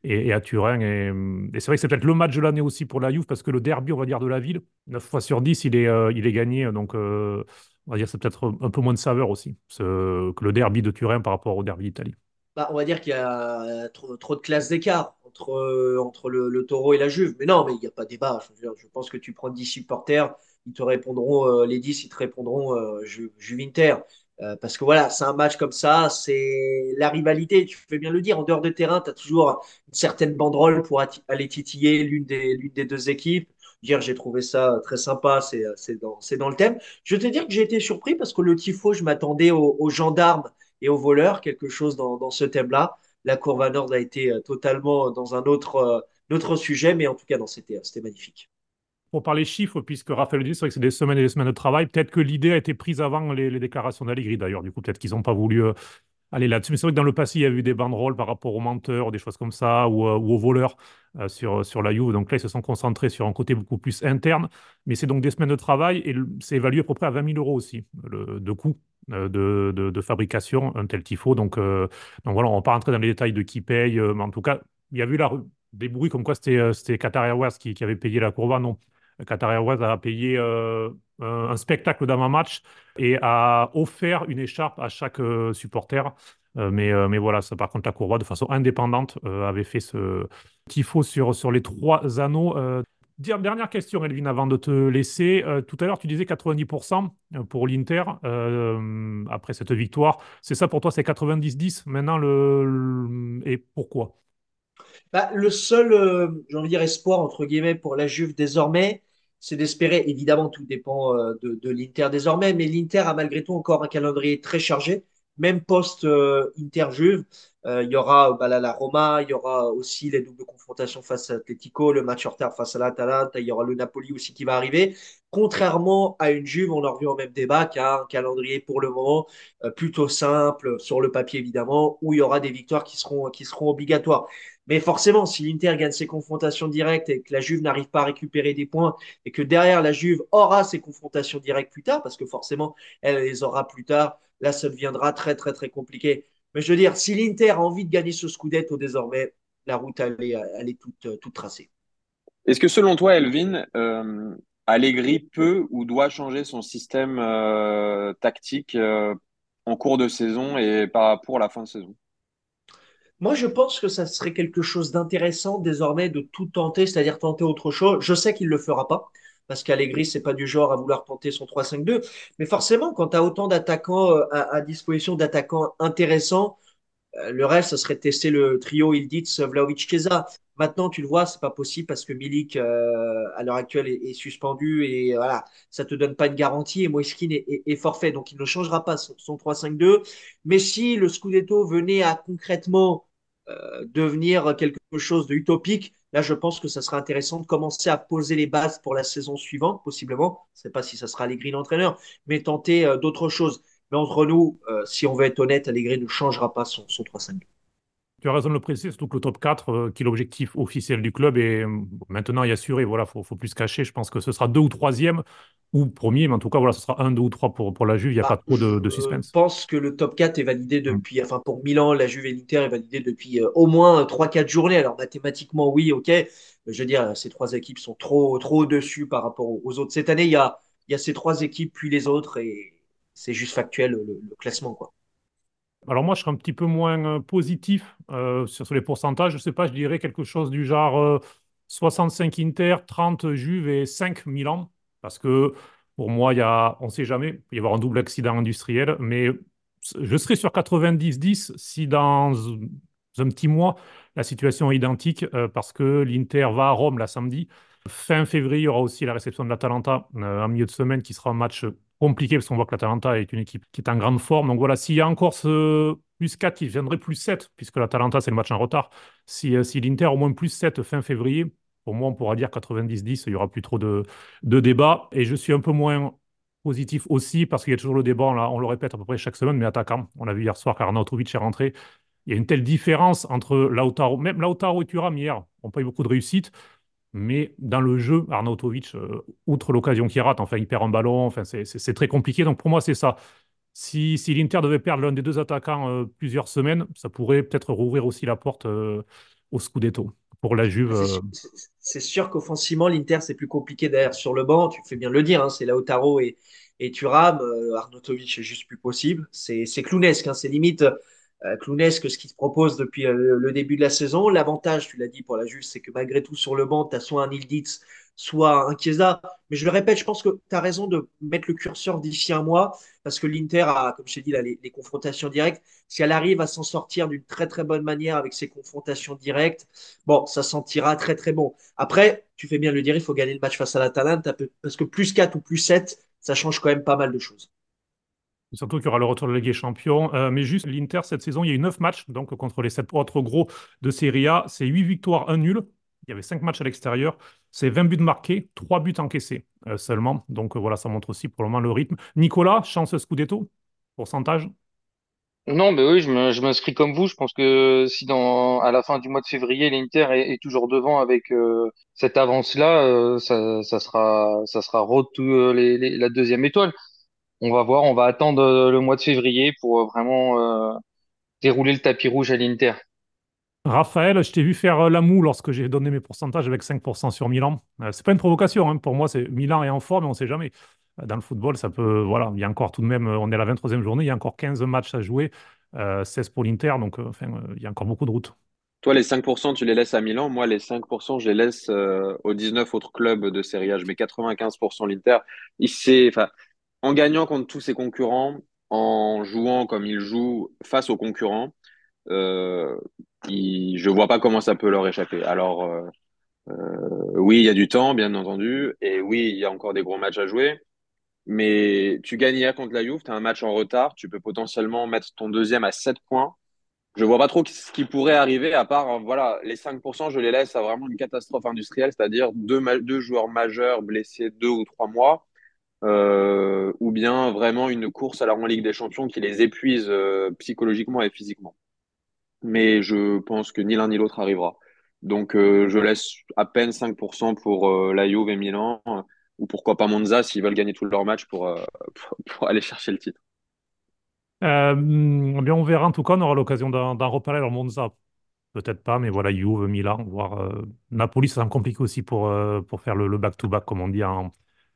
est à Turin. Et, c'est vrai que c'est peut-être le match de l'année aussi pour la Juve, parce que le derby, on va dire, de la ville, 9 fois sur 10, il est, euh, il est gagné. Donc, euh, on va dire c'est peut-être un peu moins de saveur aussi que le derby de Turin par rapport au derby d'Italie. Bah, on va dire qu'il y a trop, trop de classes d'écart entre, euh, entre le, taureau et la Juve. Mais non, mais il n'y a pas débat. Je, pense que tu prends 10 supporters, ils te répondront, les 10, ils te répondront Inter. Euh, parce que voilà, c'est un match comme ça, c'est la rivalité, tu fais bien le dire, en dehors de terrain, tu as toujours une certaine banderole pour aller titiller l'une des, l'une des deux équipes. Hier, j'ai trouvé ça très sympa, c'est, dans, dans le thème. Je vais te dire que j'ai été surpris parce que le tifo, je m'attendais aux, gendarmes et aux voleurs, quelque chose dans, dans ce thème-là. La courbe Nord a été euh, totalement dans un autre, euh, autre sujet, mais en tout cas, c'était, c'était magnifique pour parler chiffres, puisque Raphaël dit, c'est vrai que c'est des semaines et des semaines de travail. Peut-être que l'idée a été prise avant les, déclarations d'Allegri, d'ailleurs. Du coup, peut-être qu'ils n'ont pas voulu euh, aller là-dessus. Mais c'est vrai que dans le passé, il y a eu des banderoles par rapport aux menteurs, des choses comme ça, ou, euh, aux voleurs euh, sur, sur la Juve. Donc là, ils se sont concentrés sur un côté beaucoup plus interne. Mais c'est donc des semaines de travail et c'est évalué à peu près à 20 000 euros aussi, le, de coût. De, de, fabrication, un tel tifo. Donc, donc voilà, on ne va pas rentrer dans les détails de qui paye, mais en tout cas, il y a eu la, des bruits comme quoi c'était Qatar Airways qui, qui, avait payé la courba. Non, Qatar Airways a payé euh, un spectacle d'avant-match et a offert une écharpe à chaque euh, supporter. Euh, mais, mais voilà, ça, par contre, la Courroie, de façon indépendante, avait fait ce tifo sur, sur les trois anneaux. Dernière question, Elvin, avant de te laisser. tout à l'heure, tu disais 90% pour l'Inter après cette victoire. C'est ça pour toi, c'est 90-10 maintenant le... Et pourquoi? Bah, Le seul, j'ai envie de dire, espoir, entre guillemets, pour la Juve désormais, c'est d'espérer. Évidemment, tout dépend euh, de, l'Inter désormais, mais l'Inter a malgré tout encore un calendrier très chargé, même post-Inter-Juve. Euh, il y aura bah, la Roma, il y aura aussi les doubles confrontations face à Atletico, le match en retard face à l'Atalanta, il y aura le Napoli aussi qui va arriver. Contrairement à une Juve, on a revu en même débat, qui a un calendrier pour le moment euh, plutôt simple, sur le papier évidemment, où il y aura des victoires qui seront obligatoires. Mais forcément, si l'Inter gagne ses confrontations directes et que la Juve n'arrive pas à récupérer des points et que derrière la Juve aura ses confrontations directes plus tard, parce que forcément, elle les aura plus tard, là, ça deviendra très, très, très compliqué. Mais je veux dire, si l'Inter a envie de gagner ce Scudetto désormais, la route, elle est, toute, toute tracée. Est-ce que selon toi, Elvin, euh, Allegri peut ou doit changer son système euh, tactique euh, en cours de saison et pas pour la fin de saison? Moi, je pense que ça serait quelque chose d'intéressant désormais de tout tenter, c'est-à-dire tenter autre chose. Je sais qu'il ne le fera pas, parce qu'Allegri, c'est pas du genre à vouloir tenter son 3-5-2. Mais forcément, quand tu as autant d'attaquants euh, à, disposition, d'attaquants intéressants, euh, le reste, ce serait tester le trio Ildiz, Vlaovic, Chiesa. Maintenant, tu le vois, c'est pas possible parce que Milik, euh, à l'heure actuelle, est, suspendu et voilà, ça te donne pas une garantie et Moiskin est, forfait. Donc, il ne changera pas son, son 3-5-2. Mais si le Scudetto venait à concrètement devenir quelque chose de utopique, là, je pense que ça sera intéressant de commencer à poser les bases pour la saison suivante, possiblement. Je ne sais pas si ça sera Allegri l'entraîneur, mais tenter euh, d'autres choses. Mais entre nous, euh, si on veut être honnête, Allegri ne changera pas son, son 3-5. Tu as raison de le préciser, surtout que le top 4, qui est l'objectif officiel du club, est maintenant y assuré. Voilà, faut, faut plus cacher. Je pense que ce sera deux ou troisième ou premier, mais en tout cas, voilà, ce sera un, deux ou trois pour, pour la Juve. Il n'y a bah, pas trop de, suspense. Je pense que le top 4 est validé mm. depuis, enfin pour Milan, la Juve et l'Inter est validé depuis euh, au moins 3-4 journées. Alors mathématiquement, oui, ok. Je veux dire, ces trois équipes sont trop, trop au-dessus par rapport aux autres. Cette année, il y a, il y a ces trois équipes, puis les autres, et c'est juste factuel le, classement. Quoi. Alors moi, je serais un petit peu moins euh, positif euh, sur, les pourcentages. Je ne sais pas, je dirais quelque chose du genre 65 Inter, 30 Juve et 5 Milan. Parce que pour moi, y a, on ne sait jamais, il peut y avoir un double accident industriel, mais je serais sur 90-10 si dans un petit mois, la situation est identique, euh, parce que l'Inter va à Rome la samedi. Fin février, il y aura aussi la réception de l'Atalanta euh, en milieu de semaine, qui sera un match compliqué, parce qu'on voit que l'Atalanta est une équipe qui est en grande forme. Donc voilà, s'il y a encore ce plus 4 qui viendrait plus 7, puisque l'Atalanta, c'est le match en retard, si, euh, si l'Inter au moins plus 7 fin février, pour moi, on pourra dire 90-10, il n'y aura plus trop de, de débats. Et je suis un peu moins positif aussi parce qu'il y a toujours le débat, on, on le répète à peu près chaque semaine, mais attaquant. On a vu hier soir qu'Arnautovic est rentré. il y a une telle différence entre Lautaro, même Lautaro et Thuram hier n'ont pas eu beaucoup de réussite, mais dans le jeu, Arnautovic, euh, outre l'occasion qu'il rate, enfin, il perd un ballon, enfin, c'est très compliqué. Donc pour moi, c'est ça. Si, si l'Inter devait perdre l'un des deux attaquants euh, plusieurs semaines, ça pourrait peut-être rouvrir aussi la porte euh, au Scudetto pour la Juve. C'est sûr qu'offensivement, l'Inter, c'est plus compliqué d'ailleurs sur le banc. Tu fais bien le dire, hein, c'est Lautaro et, et Thuram. Arnautovic, c'est juste plus possible. C'est clownesque, hein, c'est limite clownesque ce qu'il se propose depuis euh, le début de la saison. L'avantage, tu l'as dit pour la Juve, c'est que malgré tout, sur le banc, tu as soit un Ilditz, soit un Chiesa. Mais je le répète, je pense que tu as raison de mettre le curseur d'ici un mois, parce que l'Inter a, comme je t'ai dit, là, les, les, confrontations directes. Si elle arrive à s'en sortir d'une très très bonne manière avec ses confrontations directes, bon, ça sentira très très bon. Après, tu fais bien le dire, il faut gagner le match face à l'Atalanta, parce que plus 4 ou plus 7, ça change quand même pas mal de choses. Surtout qu'il y aura le retour de la Ligue des Champions. Euh, mais juste, l'Inter, cette saison, il y a eu 9 matchs donc, contre les 7 autres gros de Serie A. C'est 8 victoires, 1 nul. Il y avait 5 matchs à l'extérieur. C'est 20 buts marqués, 3 buts encaissés euh, seulement. Donc euh, voilà, ça montre aussi pour le moment le rythme. Nicolas, chance Scudetto? Pourcentage? Non, mais oui, je m'inscris comme vous. Je pense que si à la fin du mois de février, l'Inter est, toujours devant avec cette avance-là, ça, sera, ça sera la deuxième étoile on va voir, on va attendre euh, le mois de février pour euh, vraiment euh, dérouler le tapis rouge à l'Inter. Raphaël, je t'ai vu faire la moue lorsque j'ai donné mes pourcentages avec 5% sur Milan. c'est pas une provocation, hein. pour moi, c'est Milan est en forme, mais on sait jamais. Dans le football, ça peut. Voilà, il y a encore tout de même, on est à la 23e journée, il y a encore 15 matchs à jouer, 16 pour l'Inter, donc enfin, il y a encore beaucoup de routes. Toi, les 5%, tu les laisses à Milan. Moi, les 5%, je les laisse aux 19 autres clubs de Serie A. Je mets 95% l'Inter. Enfin, en gagnant contre tous ses concurrents, en jouant comme il joue face aux concurrents, euh, je ne vois pas comment ça peut leur échapper. Alors, euh, euh, oui, il y a du temps, bien entendu, et oui, il y a encore des gros matchs à jouer. Mais tu gagnes hier contre la Juve, tu as un match en retard, tu peux potentiellement mettre ton deuxième à 7 points. Je vois pas trop ce qui pourrait arriver, à part, voilà, les 5%, je les laisse à vraiment une catastrophe industrielle, c'est-à-dire deux joueurs majeurs blessés deux ou trois mois euh, ou bien vraiment une course à la Ligue des Champions qui les épuise euh, psychologiquement et physiquement. Mais je pense que ni l'un ni l'autre arrivera. Donc euh, je laisse à peine 5% pour la Juve et Milan, ou pourquoi pas Monza s'ils veulent gagner tous leurs matchs pour, pour, aller chercher le titre. Eh bien, on verra en tout cas, on aura l'occasion d'en reparler. Alors Monza, peut-être pas, mais voilà, Juve, Milan, voire Napoli, ça me complique aussi pour, pour faire le back-to-back, comme on dit en,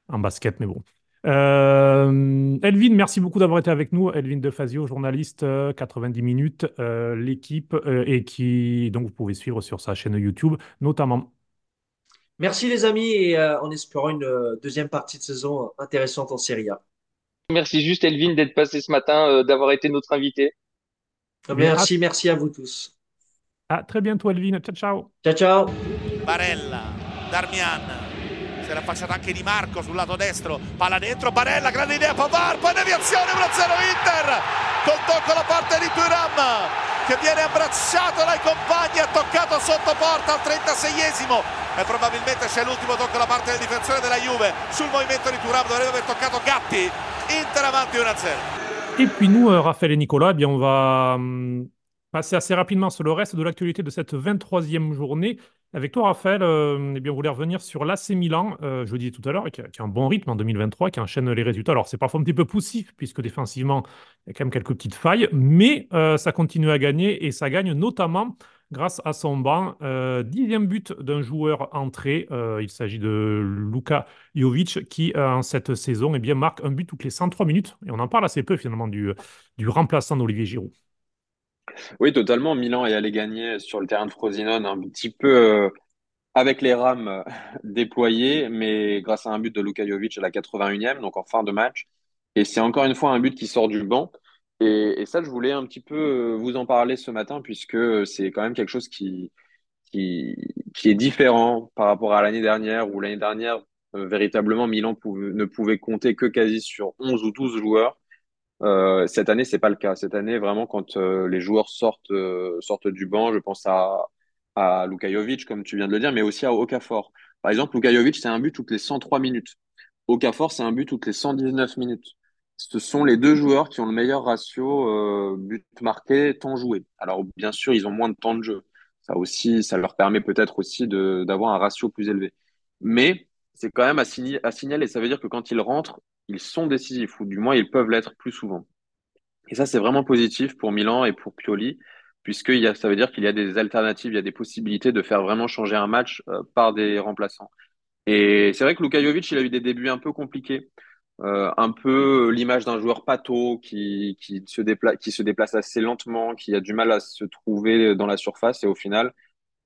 en basket, mais bon. Euh, Elvin, merci beaucoup d'avoir été avec nous. Elvin De Fazio, journaliste, 90 euh, minutes, euh, l'équipe, et qui, donc, vous pouvez suivre sur sa chaîne YouTube, notamment. Merci les amis, et en espérant une deuxième partie de saison intéressante en Serie A. Merci juste Elvin d'être passé ce matin, d'avoir été notre invité. Merci, merci à vous tous. À très bientôt Elvin. Ciao ciao. Ciao ciao. Barella, Darmian. Si era affacciato anche Di Marco sul lato destro, palla dentro, Barella, grande idea, Pavar, poi deviazione 1-0 Inter, col tocco da parte di Turam che viene abbracciato dai compagni, ha toccato sotto porta al 36esimo e probabilmente c'è l'ultimo tocco da parte del difensore della Juve sul movimento di Turam, dovrebbe aver toccato Gatti, Inter avanti 1-0. Et puis nous, euh, Raphaël et Nicolas, eh on va passer assez rapidement sur le reste de l'actualité de cette 23e journée. Avec toi, Raphaël, euh, eh bien, on voulait revenir sur l'AC Milan, euh, je le disais tout à l'heure, qui, a un bon rythme en 2023, qui enchaîne les résultats. Alors, c'est parfois un petit peu poussif, puisque défensivement, il y a quand même quelques petites failles, mais euh, ça continue à gagner et ça gagne notamment grâce à son banc. dixième but d'un joueur entré, il s'agit de Luka Jovic, qui en cette saison eh marque un but toutes les 103 minutes. Et on en parle assez peu finalement du, du remplaçant d'Olivier Giroud. Oui, totalement. Milan est allé gagner sur le terrain de Frosinone un petit peu euh, avec les rames euh, déployées, mais grâce à un but de Luka Jovic à la 81e, donc en fin de match. Et c'est encore une fois un but qui sort du banc. Et, ça, je voulais un petit peu euh, vous en parler ce matin, puisque c'est quand même quelque chose qui, qui, qui est différent par rapport à l'année dernière, où l'année dernière, véritablement, Milan ne pouvait compter que quasi sur 11 ou 12 joueurs. Euh, cette année, c'est pas le cas. Cette année, vraiment, quand euh, les joueurs sortent, euh, sortent du banc, je pense à, à Luka comme tu viens de le dire, mais aussi à Okafor. Par exemple, Luka Jovic, c'est un but toutes les 103 minutes. Okafor, c'est un but toutes les 119 minutes. ce sont les deux joueurs qui ont le meilleur ratio but marqué, temps joué. Alors, bien sûr, ils ont moins de temps de jeu. Ça aussi, ça leur permet peut-être aussi d'avoir un ratio plus élevé. Mais c'est quand même à, signaler, signaler. Ça veut dire que quand ils rentrent, ils sont décisifs, ou du moins ils peuvent l'être plus souvent. Et ça, c'est vraiment positif pour Milan et pour Pioli, puisque y a, ça veut dire qu'il y a des alternatives, il y a des possibilités de faire vraiment changer un match euh, par des remplaçants. Et c'est vrai que Luka Jovic, il a eu des débuts un peu compliqués. Euh, un peu l'image d'un joueur pâteau qui, qui, se déplace, qui se déplace assez lentement, qui a du mal à se trouver dans la surface. Et au final,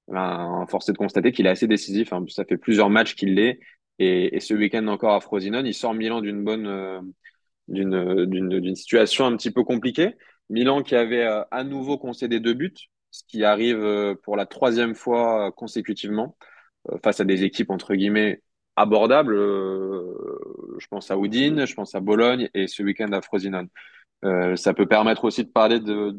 ben, force est de constater qu'il est assez décisif. Hein. Ça fait plusieurs matchs qu'il l'est. Et, ce week-end encore à Frosinone, il sort Milan d'une bonne, euh, d'une, d'une, situation un petit peu compliquée. Milan qui avait euh, à nouveau concédé deux buts, ce qui arrive pour la troisième fois consécutivement face à des équipes entre guillemets abordables. Euh, je pense à Udine, je pense à Bologne et ce week-end à Frosinone. Euh, ça peut permettre aussi de parler de,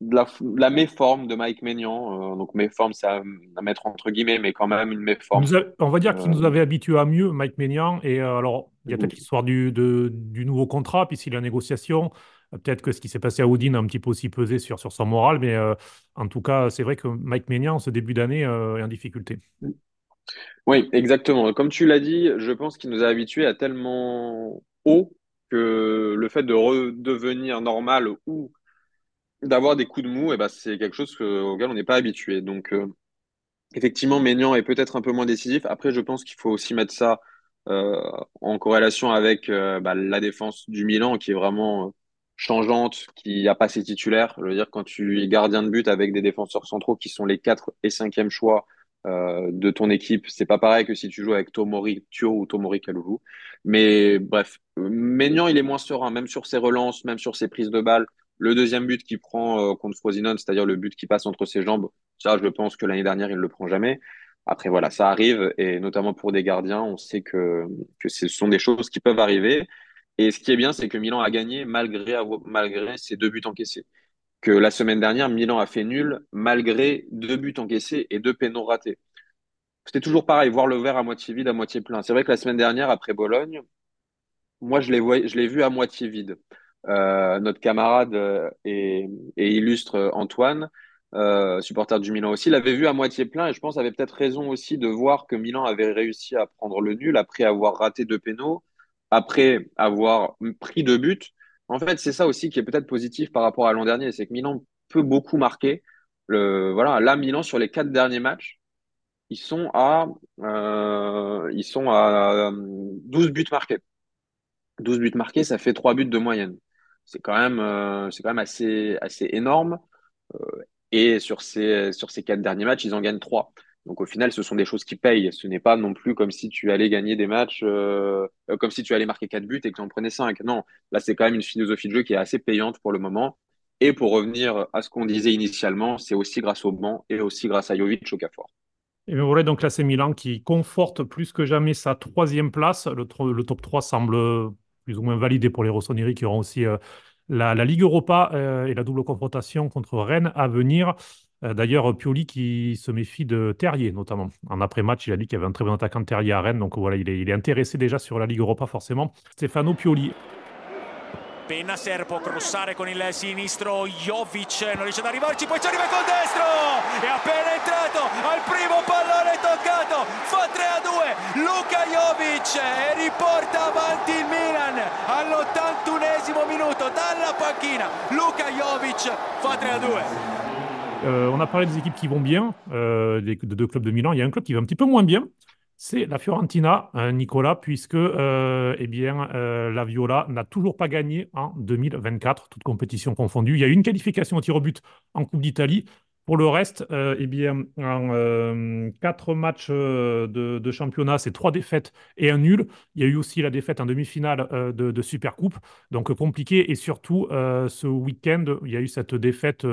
la, la, méforme de Mike Maignan. Euh, donc méforme, c'est à, mettre entre guillemets, mais quand même une méforme. on va dire qu'il nous avait habitués à mieux, Mike Maignan. Et alors, il y a peut-être l'histoire du, du nouveau contrat, puisqu'il est en négociation. Peut-être que ce qui s'est passé à Udine a un petit peu aussi pesé sur, sur son moral, mais en tout cas, c'est vrai que Mike Maignan, ce début d'année, est en difficulté. Oui, exactement. Comme tu l'as dit, je pense qu'il nous a habitués à tellement haut que le fait de redevenir normal ou d'avoir des coups de mou, eh ben, c'est quelque chose auquel on n'est pas habitué. Donc, euh, effectivement, Maignan est peut-être un peu moins décisif. Après, je pense qu'il faut aussi mettre ça euh, en corrélation avec euh, bah, la défense du Milan, qui est vraiment changeante, qui n'a pas ses titulaires. Je veux dire, quand tu es gardien de but avec des défenseurs centraux qui sont les 4 et 5e choix de ton équipe. C'est pas pareil que si tu joues avec Tomori Thio ou Tomori Kaloulou. Mais bref, Maignan, il est moins serein, même sur ses relances, même sur ses prises de balles. Le deuxième but qu'il prend euh, contre Frosinone, c'est-à-dire le but qui passe entre ses jambes, ça, je pense que l'année dernière, il ne le prend jamais. Après, voilà, ça arrive, et notamment pour des gardiens, on sait que, ce sont des choses qui peuvent arriver. Et ce qui est bien, c'est que Milan a gagné malgré, malgré ses deux buts encaissés que la semaine dernière, Milan a fait nul malgré deux buts encaissés et deux pénaux ratés. C'était toujours pareil, voir le verre à moitié vide, à moitié plein. C'est vrai que la semaine dernière, après Bologne, moi, je l'ai vu à moitié vide. Euh, notre camarade euh, et, illustre Antoine, euh, supporter du Milan aussi, l'avait vu à moitié plein et je pense avait peut-être raison aussi de voir que Milan avait réussi à prendre le nul après avoir raté deux pénaux, après avoir pris deux buts. En fait, c'est ça aussi qui est peut-être positif par rapport à l'an dernier, c'est que Milan peut beaucoup marquer. Voilà, là, Milan, sur les quatre derniers matchs, ils sont à, ils sont à 12 buts marqués. 12 buts marqués, ça fait 3 buts de moyenne. C'est quand même, euh, c'est quand même assez, assez énorme. Euh, et sur ces, sur ces quatre derniers matchs, ils en gagnent 3. Donc au final, ce sont des choses qui payent. Ce n'est pas non plus comme si tu allais gagner des matchs, euh, comme si tu allais marquer 4 buts et que tu en prenais 5. Non, là c'est quand même une philosophie de jeu qui est assez payante pour le moment. Et pour revenir à ce qu'on disait initialement, c'est aussi grâce au banc et aussi grâce à Jovic au Cafor. Et bien voilà, donc là c'est Milan qui conforte plus que jamais sa troisième place. Le, le, top 3 semble plus ou moins validé pour les Rossoneri qui auront aussi euh, la, Ligue Europa et la double confrontation contre Rennes à venir. Euh, d'ailleurs, Pioli qui se méfie de Terrier, notamment. En après-match, il a dit qu'il y avait un très bon attaquant de Terrier à Rennes. Donc voilà, il est, il est intéressé déjà sur la Ligue Europa, forcément. Stefano Pioli. Pennaser può crossare con il sinistro Jovic, non riesce ad arrivarci, poi ci arriva col destro! È appena entrato al primo pallone toccato, fa 3 a 2, Luka E Milan all'81esimo minuto dalla panchina. Luka Jovic fa 3 a 2. Euh, on a parlé des équipes qui vont bien, euh, des, de deux clubs de Milan. Il y a un club qui va un petit peu moins bien. C'est la Fiorentina, hein, Nicolas, puisque euh, eh bien, la Viola n'a toujours pas gagné en 2024, toute compétition confondue. Il y a eu une qualification au tir au but en Coupe d'Italie. Pour le reste, eh bien, en quatre matchs de, championnat, c'est trois défaites et un nul. Il y a eu aussi la défaite en demi-finale de, de Supercoupe, donc compliqué. Et surtout, ce week-end, il y a eu cette défaite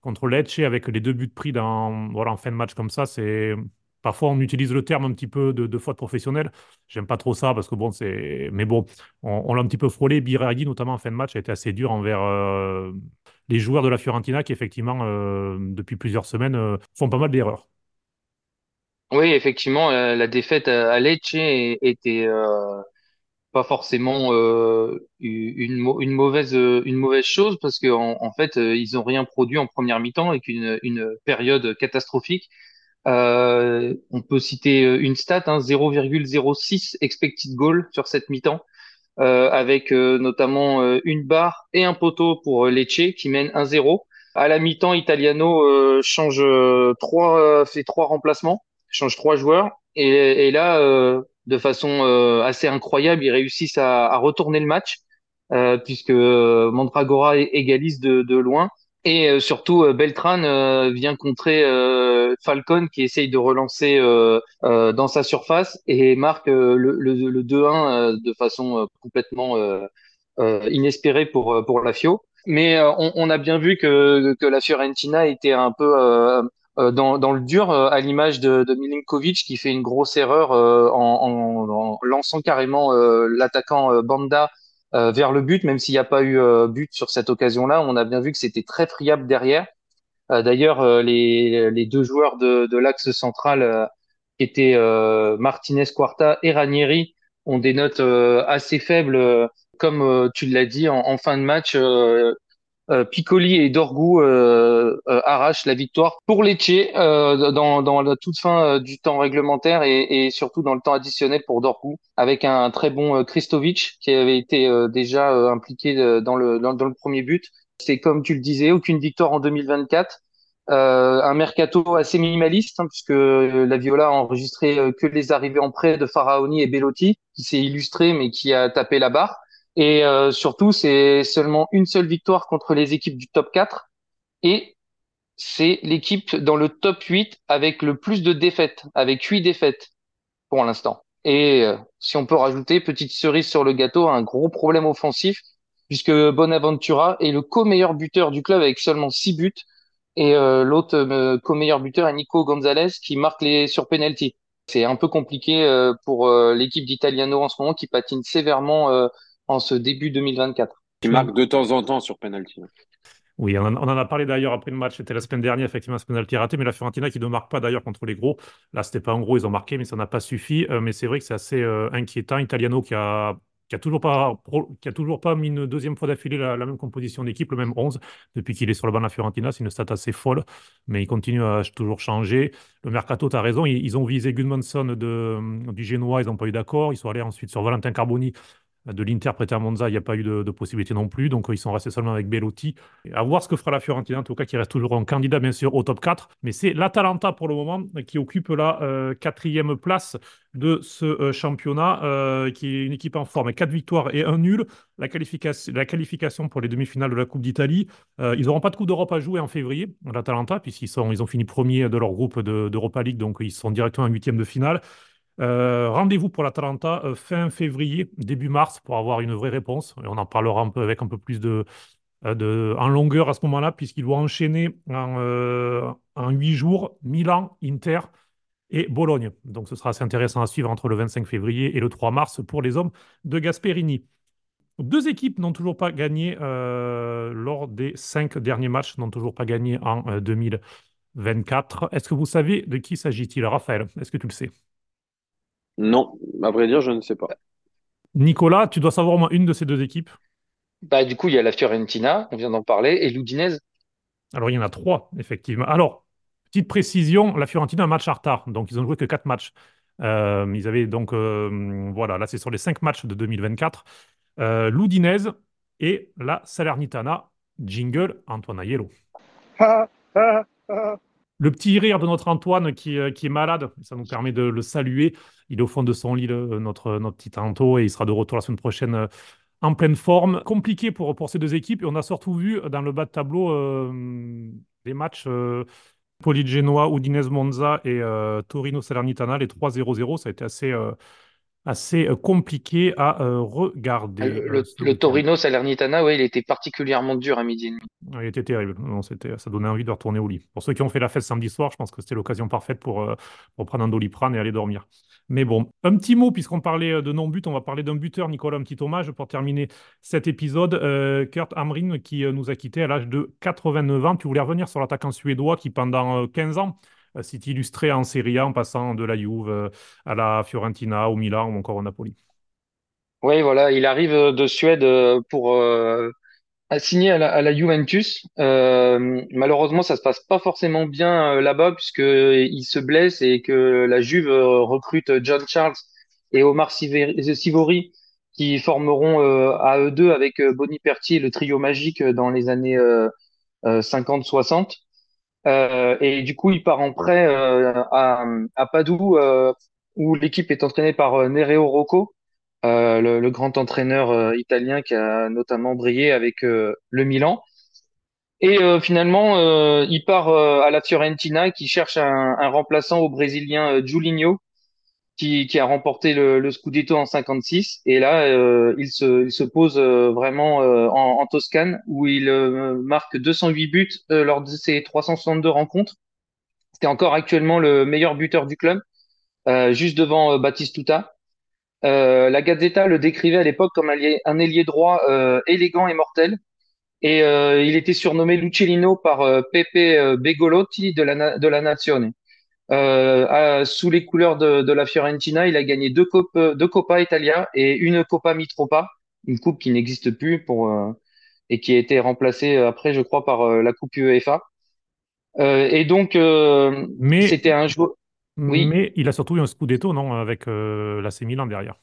contre Lecce avec les deux buts pris dans, voilà, en fin de match comme ça, c'est parfois on utilise le terme un petit peu de, faute professionnelle. J'aime pas trop ça parce que bon, c'est. Mais bon, on, l'a un petit peu frôlé. Biraghi, notamment en fin de match, a été assez dur envers euh, les joueurs de la Fiorentina qui, effectivement, euh, depuis plusieurs semaines, euh, font pas mal d'erreurs. Oui, effectivement, la défaite à Lecce était pas forcément euh, une, mauvaise une mauvaise chose parce que en, fait ils ont rien produit en première mi-temps avec une, une période catastrophique. Euh, on peut citer une stat, hein, 0,06 expected goal sur cette mi-temps, euh, avec notamment une barre et un poteau pour Lecce qui mène 1-0. À la mi-temps, Italiano change trois, fait trois remplacements, change trois joueurs, et, et là de façon euh, assez incroyable, ils réussissent à, à retourner le match euh, puisque euh, Mandragora égalise de, de loin. Et surtout, Beltran vient contrer Falcon qui essaye de relancer dans sa surface et marque le, le, le 2-1 de façon complètement inespérée pour, pour la Fio. Mais on, on, a bien vu que, que la Fiorentina était un peu euh, dans, dans, le dur, euh, à l'image de, de, Milinkovic qui fait une grosse erreur euh, en, en, lançant carrément l'attaquant Banda vers le but, même s'il n'y a pas eu but sur cette occasion-là. On a bien vu que c'était très friable derrière. D'ailleurs, les, deux joueurs de, l'axe central qui étaient Martinez Quarta et Ranieri ont des notes assez faibles, comme tu l'as dit en, fin de match. Euh, Piccoli et Dorgu euh, euh, arrachent la victoire pour Lecce dans, dans la toute fin du temps réglementaire et, et, surtout dans le temps additionnel pour Dorgu avec un, très bon Kristovic qui avait été déjà impliqué dans le, dans, le premier but. C'est comme tu le disais, aucune victoire en 2024. Euh, un mercato assez minimaliste, hein, puisque la Viola a enregistré que les arrivées en prêt de Faraoni et Bellotti, qui s'est illustré mais qui a tapé la barre. Et euh, surtout, c'est seulement une seule victoire contre les équipes du top 4. Et c'est l'équipe dans le top 8 avec le plus de défaites, avec 8 défaites pour l'instant. Et euh, si on peut rajouter, petite cerise sur le gâteau, un gros problème offensif, puisque Bonaventura est le co-meilleur buteur du club avec seulement 6 buts. Et euh, l'autre co-meilleur buteur est Nico Gonzalez qui marque les sur penalty. C'est un peu compliqué pour l'équipe d'Italiano en ce moment qui patine sévèrement en ce début 2024. Qui marque de temps en temps sur penalty. Oui, on en, a parlé d'ailleurs après le match, c'était la semaine dernière, effectivement, ce penalty raté, mais la Fiorentina qui ne marque pas d'ailleurs contre les gros. Là, c'était pas en gros, ils ont marqué, mais ça n'a pas suffi. Euh, mais c'est vrai que c'est assez euh, inquiétant. Italiano qui a, qui a toujours pas, qui a toujours pas mis une deuxième fois d'affilée la, même composition d'équipe, le même 11, depuis qu'il est sur le banc de la Fiorentina. C'est une stat assez folle, mais il continue à toujours changer. Le Mercato, tu as raison, ils, ils, ont visé Gudmundsson de, du Genoa, ils n'ont pas eu d'accord. Ils sont allés ensuite sur Valentin Carboni de l'Inter à Monza, il n'y a pas eu de, possibilité non plus. Donc, ils sont restés seulement avec Bellotti. à voir ce que fera la Fiorentina, en tout cas, qui reste toujours un candidat, bien sûr, au top 4. Mais c'est l'Atalanta, pour le moment, qui occupe la euh, quatrième place de ce euh, championnat, euh, qui est une équipe en forme. Quatre victoires et un nul. La qualification, pour les demi-finales de la Coupe d'Italie. ils n'auront pas de Coupe d'Europe à jouer en février, l'Atalanta, puisqu'ils ils ont fini premier de leur groupe d'Europa League, donc ils sont directement en huitième de finale. Euh, rendez-vous pour l'Atalanta euh, fin février, début mars, pour avoir une vraie réponse. On en parlera un peu avec un peu plus de, euh, en longueur à ce moment-là, puisqu'il doit enchaîner en, en 8 jours Milan, Inter et Bologne. Donc ce sera assez intéressant à suivre entre le 25 février et le 3 mars pour les hommes de Gasperini. Deux équipes n'ont toujours pas gagné lors des cinq derniers matchs, n'ont toujours pas gagné en 2024. Est-ce que vous savez de qui s'agit-il, Raphaël Est-ce que tu le sais? Non, à vrai dire, je ne sais pas. Nicolas, tu dois savoir au moins une de ces deux équipes. Bah, du coup, il y a la Fiorentina, on vient d'en parler, et l'Udinese. Alors, il y en a trois, effectivement. Alors, petite précision, la Fiorentina a un match en retard, donc ils ont joué que quatre matchs. Euh, ils avaient donc, euh, voilà, là c'est sur les cinq matchs de 2024. Euh, L'Udinese et la Salernitana. Jingle, Antoine Aiello. Le petit rire de notre Antoine qui, euh, qui, est malade, ça nous permet de le saluer. Il est au fond de son lit, notre, notre petit Anto, et il sera de retour la semaine prochaine euh, en pleine forme. Compliqué pour, pour ces deux équipes, et on a surtout vu dans le bas de tableau euh, des matchs euh, Genoa, Udinese Monza et Torino Salernitana, les 3-0-0. Ça a été assez assez euh, compliqué à euh, regarder. Ah, le, euh, Torino Salernitana, oui, il était particulièrement dur à midi et demi. il était terrible. Non, c'était, ça donnait envie de retourner au lit. Pour ceux qui ont fait la fête samedi soir, je pense que c'était l'occasion parfaite pour, pour prendre un doliprane et aller dormir. Mais bon, un petit mot, puisqu'on parlait de non-but, on va parler d'un buteur, Nicolas, un petit hommage pour terminer cet épisode. Kurt Hamrin, qui nous a quittés à l'âge de 89 ans. Tu voulais revenir sur l'attaquant suédois qui, pendant 15 ans, s'est euh, illustré en Serie A en passant de la Juve euh, à la Fiorentina, au Milan ou encore au Napoli. Oui, voilà, il arrive de Suède pour euh, signer à la, Juventus. Euh, malheureusement, ça se passe pas forcément bien euh, là-bas puisque il se blesse et que la Juve euh, recrute John Charles et Omar Sivori qui formeront euh, à eux deux avec euh, Boniperti le trio magique dans les années euh, 50-60. Euh, et du coup, il part en prêt euh, à, Padoue, euh, où l'équipe est entraînée par Nereo Rocco, le, grand entraîneur italien qui a notamment brillé avec le Milan. Et finalement, il part à la Fiorentina, qui cherche un, un remplaçant au Brésilien Julinho, qui, qui a remporté le, le Scudetto en 56. Et là, euh, il se, il se pose euh, vraiment euh, en, en Toscane, où il euh, marque 208 buts lors de ses 362 rencontres. C'était encore actuellement le meilleur buteur du club, juste devant Batistuta. Euh, la Gazzetta le décrivait à l'époque comme un ailier, droit euh, élégant et mortel. Et euh, il était surnommé Lucellino par Pepe Begolotti de la, de la Nazione. Euh, à- sous les couleurs de, de la Fiorentina, il a gagné deux, copes, deux Coppa Italia et une Coppa Mitropa, une coupe qui n'existe plus pour, euh, et qui a été remplacée euh, après, je crois, par euh, la Coupe UEFA. Euh, et donc, euh, c'était un joueur. Oui, mais il a surtout eu un Scudetto, non, avec euh, l'AC Milan derrière.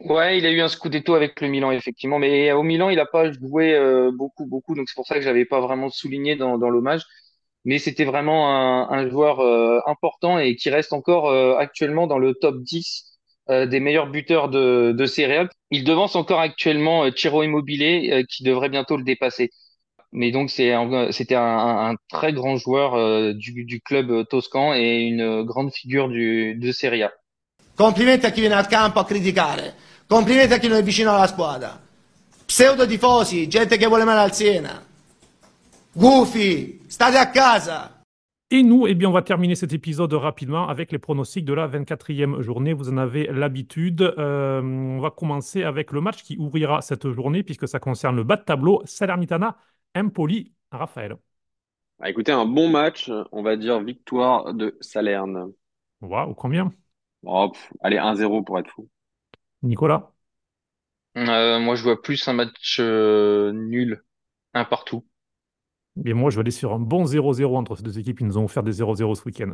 ouais, il a eu un Scudetto avec le Milan, effectivement. Mais au Milan, il n'a pas joué euh, beaucoup, beaucoup. Donc, c'est pour ça que je l'avais pas vraiment souligné dans, dans l'hommage. Mais c'était vraiment un, un joueur euh, important et qui reste encore euh, actuellement dans le top 10 euh, des meilleurs buteurs de, de Serie A. Il devance encore actuellement euh, Ciro Immobile, euh, qui devrait bientôt le dépasser. Mais donc, c'était un, un- très grand joueur euh, du, du club toscan et une grande figure du, de Serie A. Complimenti a chi viene al campo a criticare. Complimenti a chi non è vicino alla squadra. Pseudo tifosi, gente che vuole male al Siena. Gufi, state a casa. Et nous, eh bien, on va terminer cet épisode rapidement avec les pronostics de la 24e journée. Vous en avez l'habitude. Euh, on va commencer avec le match qui ouvrira cette journée puisque ça concerne le bas de tableau Salernitana, Empoli, Raphaël. Ah, écoutez, un bon match, on va dire victoire de Salerne. Waouh, combien? Oh, pff, allez, 1-0 pour être fou. Nicolas? Euh, moi, je vois plus un match euh, nul, un partout. Bien, moi, je vais aller sur un bon 0-0 entre ces deux équipes. Ils nous ont offert des 0-0 ce week-end.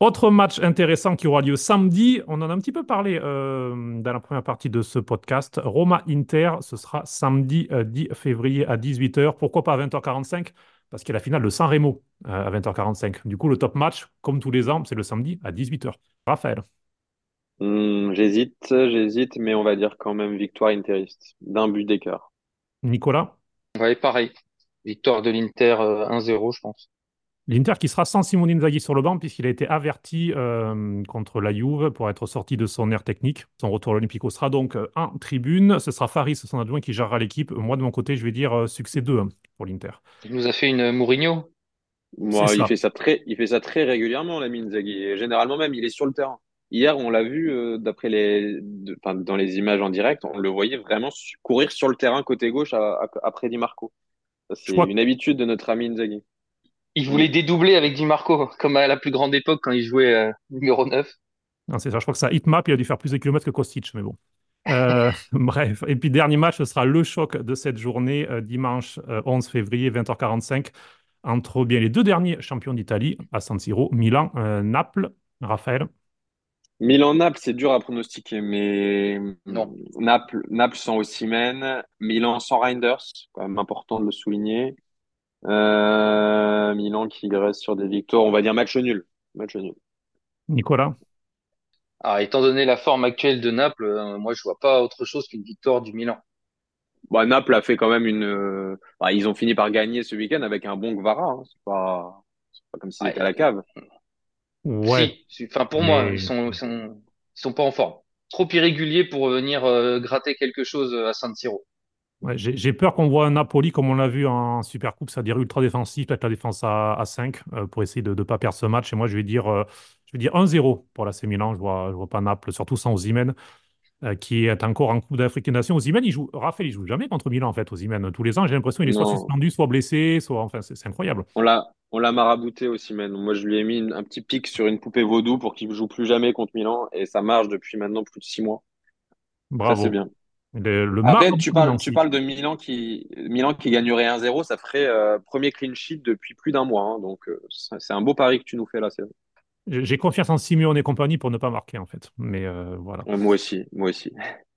Autre match intéressant qui aura lieu samedi, on en a un petit peu parlé euh, dans la première partie de ce podcast. Roma-Inter, ce sera samedi euh, 10 février à 18h. Pourquoi pas à 20h45? Parce qu'il y a la finale de San Remo euh, à 20h45. Du coup, le top match, comme tous les ans, c'est le samedi à 18h. Raphaël, Hmm, j'hésite, j'hésite, mais on va dire quand même victoire interiste, d'un but d'écart. Nicolas, Ouais, pareil. Victoire de l'Inter euh, 1-0, je pense. l'Inter qui sera sans Simone Inzaghi sur le banc puisqu'il a été averti euh, contre la Juve pour être sorti de son air technique. Son retour à l'Olympico sera donc euh, en tribune. Ce sera Faris, son adjoint, qui gérera l'équipe. Moi, de mon côté, je vais dire euh, succès 2 hein, pour l'Inter. Il nous a fait une Mourinho. Moi, il ça. fait ça très, il fait ça très régulièrement, l'ami Inzaghi. Et généralement même, il est sur le terrain. Hier, on l'a vu, euh, d'après les, de- dans les images en direct, on le voyait vraiment courir sur le terrain côté gauche à- à- après Di Marco. C'est crois une habitude de notre ami Inzaghi. Il voulait dédoubler avec Di Marco, comme à la plus grande époque quand il jouait euh, numéro 9. Non, c'est ça. Je crois que ça hitmap, il a dû faire plus de kilomètres que Kostic, mais bon. Euh, bref. Et puis, dernier match, ce sera le choc de cette journée, euh, dimanche euh, 11 février, 20h45, entre bien les deux derniers champions d'Italie à San Siro, Milan, euh, Naples. Raphaël, Milan-Naples, c'est dur à pronostiquer, mais Non. Naples, Naples sans Osimhen, Milan sans Reinders, quand même important de le souligner. Euh, Milan qui reste sur des victoires, on va dire match nul. Match nul. Nicolas, Ah, étant donné la forme actuelle de Naples, euh, moi je vois pas autre chose qu'une victoire du Milan. Bon, Naples a fait quand même une. euh, bah, ils ont fini par gagner ce week-end avec un bon Gvara. hein. C'est pas, c'est pas comme s'ils Ah, étaient à la cave. Ouais, Si, enfin pour moi, mais ils sont, ils sont, ils sont pas en forme. Trop irréguliers pour venir euh, gratter quelque chose à San Siro. ouais, j'ai j'ai peur qu'on voit un Napoli comme on l'a vu en Supercoupe, c'est-à-dire ultra défensif, peut-être la défense à, à 5 euh, pour essayer de ne pas perdre ce match. Et moi, je vais dire, euh, je vais dire 1-0 pour l'AC Milan. Je vois, je vois pas Naples, surtout sans Osimhen. Euh, qui est encore en Coupe d'Afrique des Nations. Osimhen, il joue, Raphaël, il joue jamais contre Milan, en fait, Osimhen. Tous les ans, j'ai l'impression qu'il est soit suspendu, soit blessé, soit, enfin, c'est incroyable. on l'a, on l'a marabouté aussi, man. Moi, je lui ai mis une- un petit pic sur une poupée vaudou pour qu'il ne joue plus jamais contre Milan, et ça marche depuis maintenant plus de six mois. Bravo. c'est bien. Le, le Après, tu parles, Nancy. tu parles de Milan qui, Milan qui gagnerait 1-0, ça ferait euh, premier clean sheet depuis plus d'un mois. hein. donc, euh, c'est c'est un beau pari que tu nous fais là. c'est vrai. J'ai confiance en Simeone et compagnie pour ne pas marquer, en fait. Mais euh, voilà. Ouais, moi aussi, moi aussi.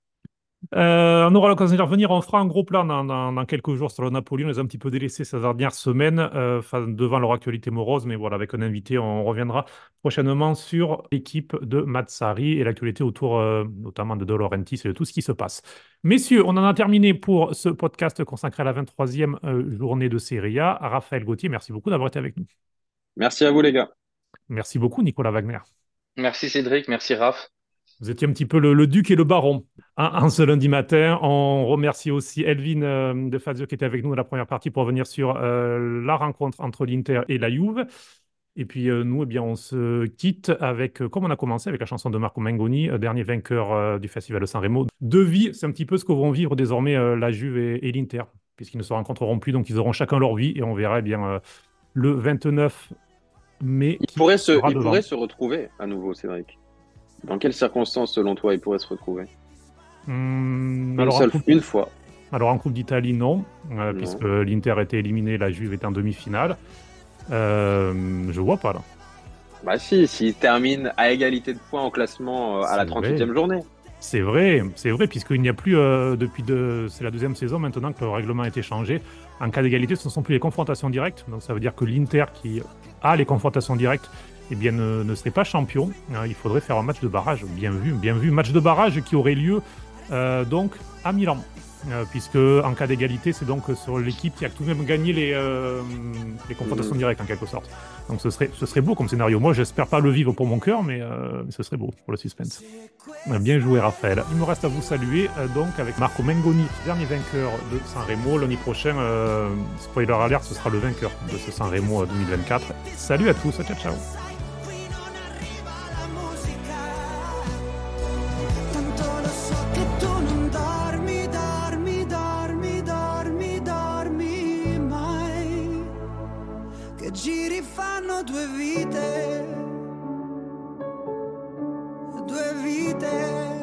Euh, on aura l'occasion d'y revenir. On fera un gros plan dans, dans- dans quelques jours sur le Napoli. On les a un petit peu délaissés ces dernières semaines euh, enfin, devant leur actualité morose. Mais voilà, avec un invité, on reviendra prochainement sur l'équipe de Mazzari et l'actualité autour euh, notamment de Laurentiis et de tout ce qui se passe. Messieurs, on en a terminé pour ce podcast consacré à la 23e euh, journée de Serie A. Raphaël Gauthier, merci beaucoup d'avoir été avec nous. Merci à vous, les gars. Merci beaucoup, Nicolas Wagner. Merci Cédric, merci Raph. Vous étiez un petit peu le, le duc et le baron hein, en ce lundi matin. On remercie aussi Elvin euh, de Fazio qui était avec nous dans la première partie pour venir sur euh, la rencontre entre l'Inter et la Juve. Et puis euh, nous, eh bien, on se quitte avec, euh, comme on a commencé, avec la chanson de Marco Mengoni, dernier vainqueur du Festival de San Remo. Deux vies, c'est un petit peu ce que vont vivre désormais la Juve et, et l'Inter, puisqu'ils ne se rencontreront plus, donc ils auront chacun leur vie et on verra eh bien, le 29 qui pourraient se, retrouver à nouveau, Cédric. Dans quelles circonstances, selon toi, ils pourraient se retrouver? Hum, Une alors, en seule, coupe- une fois. Alors en Coupe d'Italie, non, euh, Non. puisque l'Inter était éliminé, la Juve est en demi-finale. Euh, je vois pas là. Bah si, s'ils terminent à égalité de points en classement euh, à la C'est 38e journée. C'est vrai, c'est vrai, puisqu'il n'y a plus euh, depuis deux, c'est la deuxième saison maintenant que le règlement a été changé. En cas d'égalité, ce ne sont plus les confrontations directes. Donc ça veut dire que l'Inter qui a les confrontations directes, eh bien ne, serait pas champion. Euh, il faudrait faire un match de barrage, bien vu, bien vu, match de barrage qui aurait lieu euh, donc à Milan. Euh, puisque en cas d'égalité, c'est donc sur l'équipe qui a tout de même gagné les, euh, les confrontations Mhm. directes en quelque sorte. Donc ce serait, ce serait beau comme scénario. Moi, j'espère pas le vivre pour mon cœur, mais, euh, ce serait beau pour le suspense. Euh, Bien joué, Raphaël. Il me reste à vous saluer euh, donc avec Marco Mengoni, dernier vainqueur de San Remo. L'année prochaine, euh, spoiler alert, ce sera le vainqueur de ce San Remo euh, 2024. Salut à tous, ciao ciao. fanno due vite, due vite.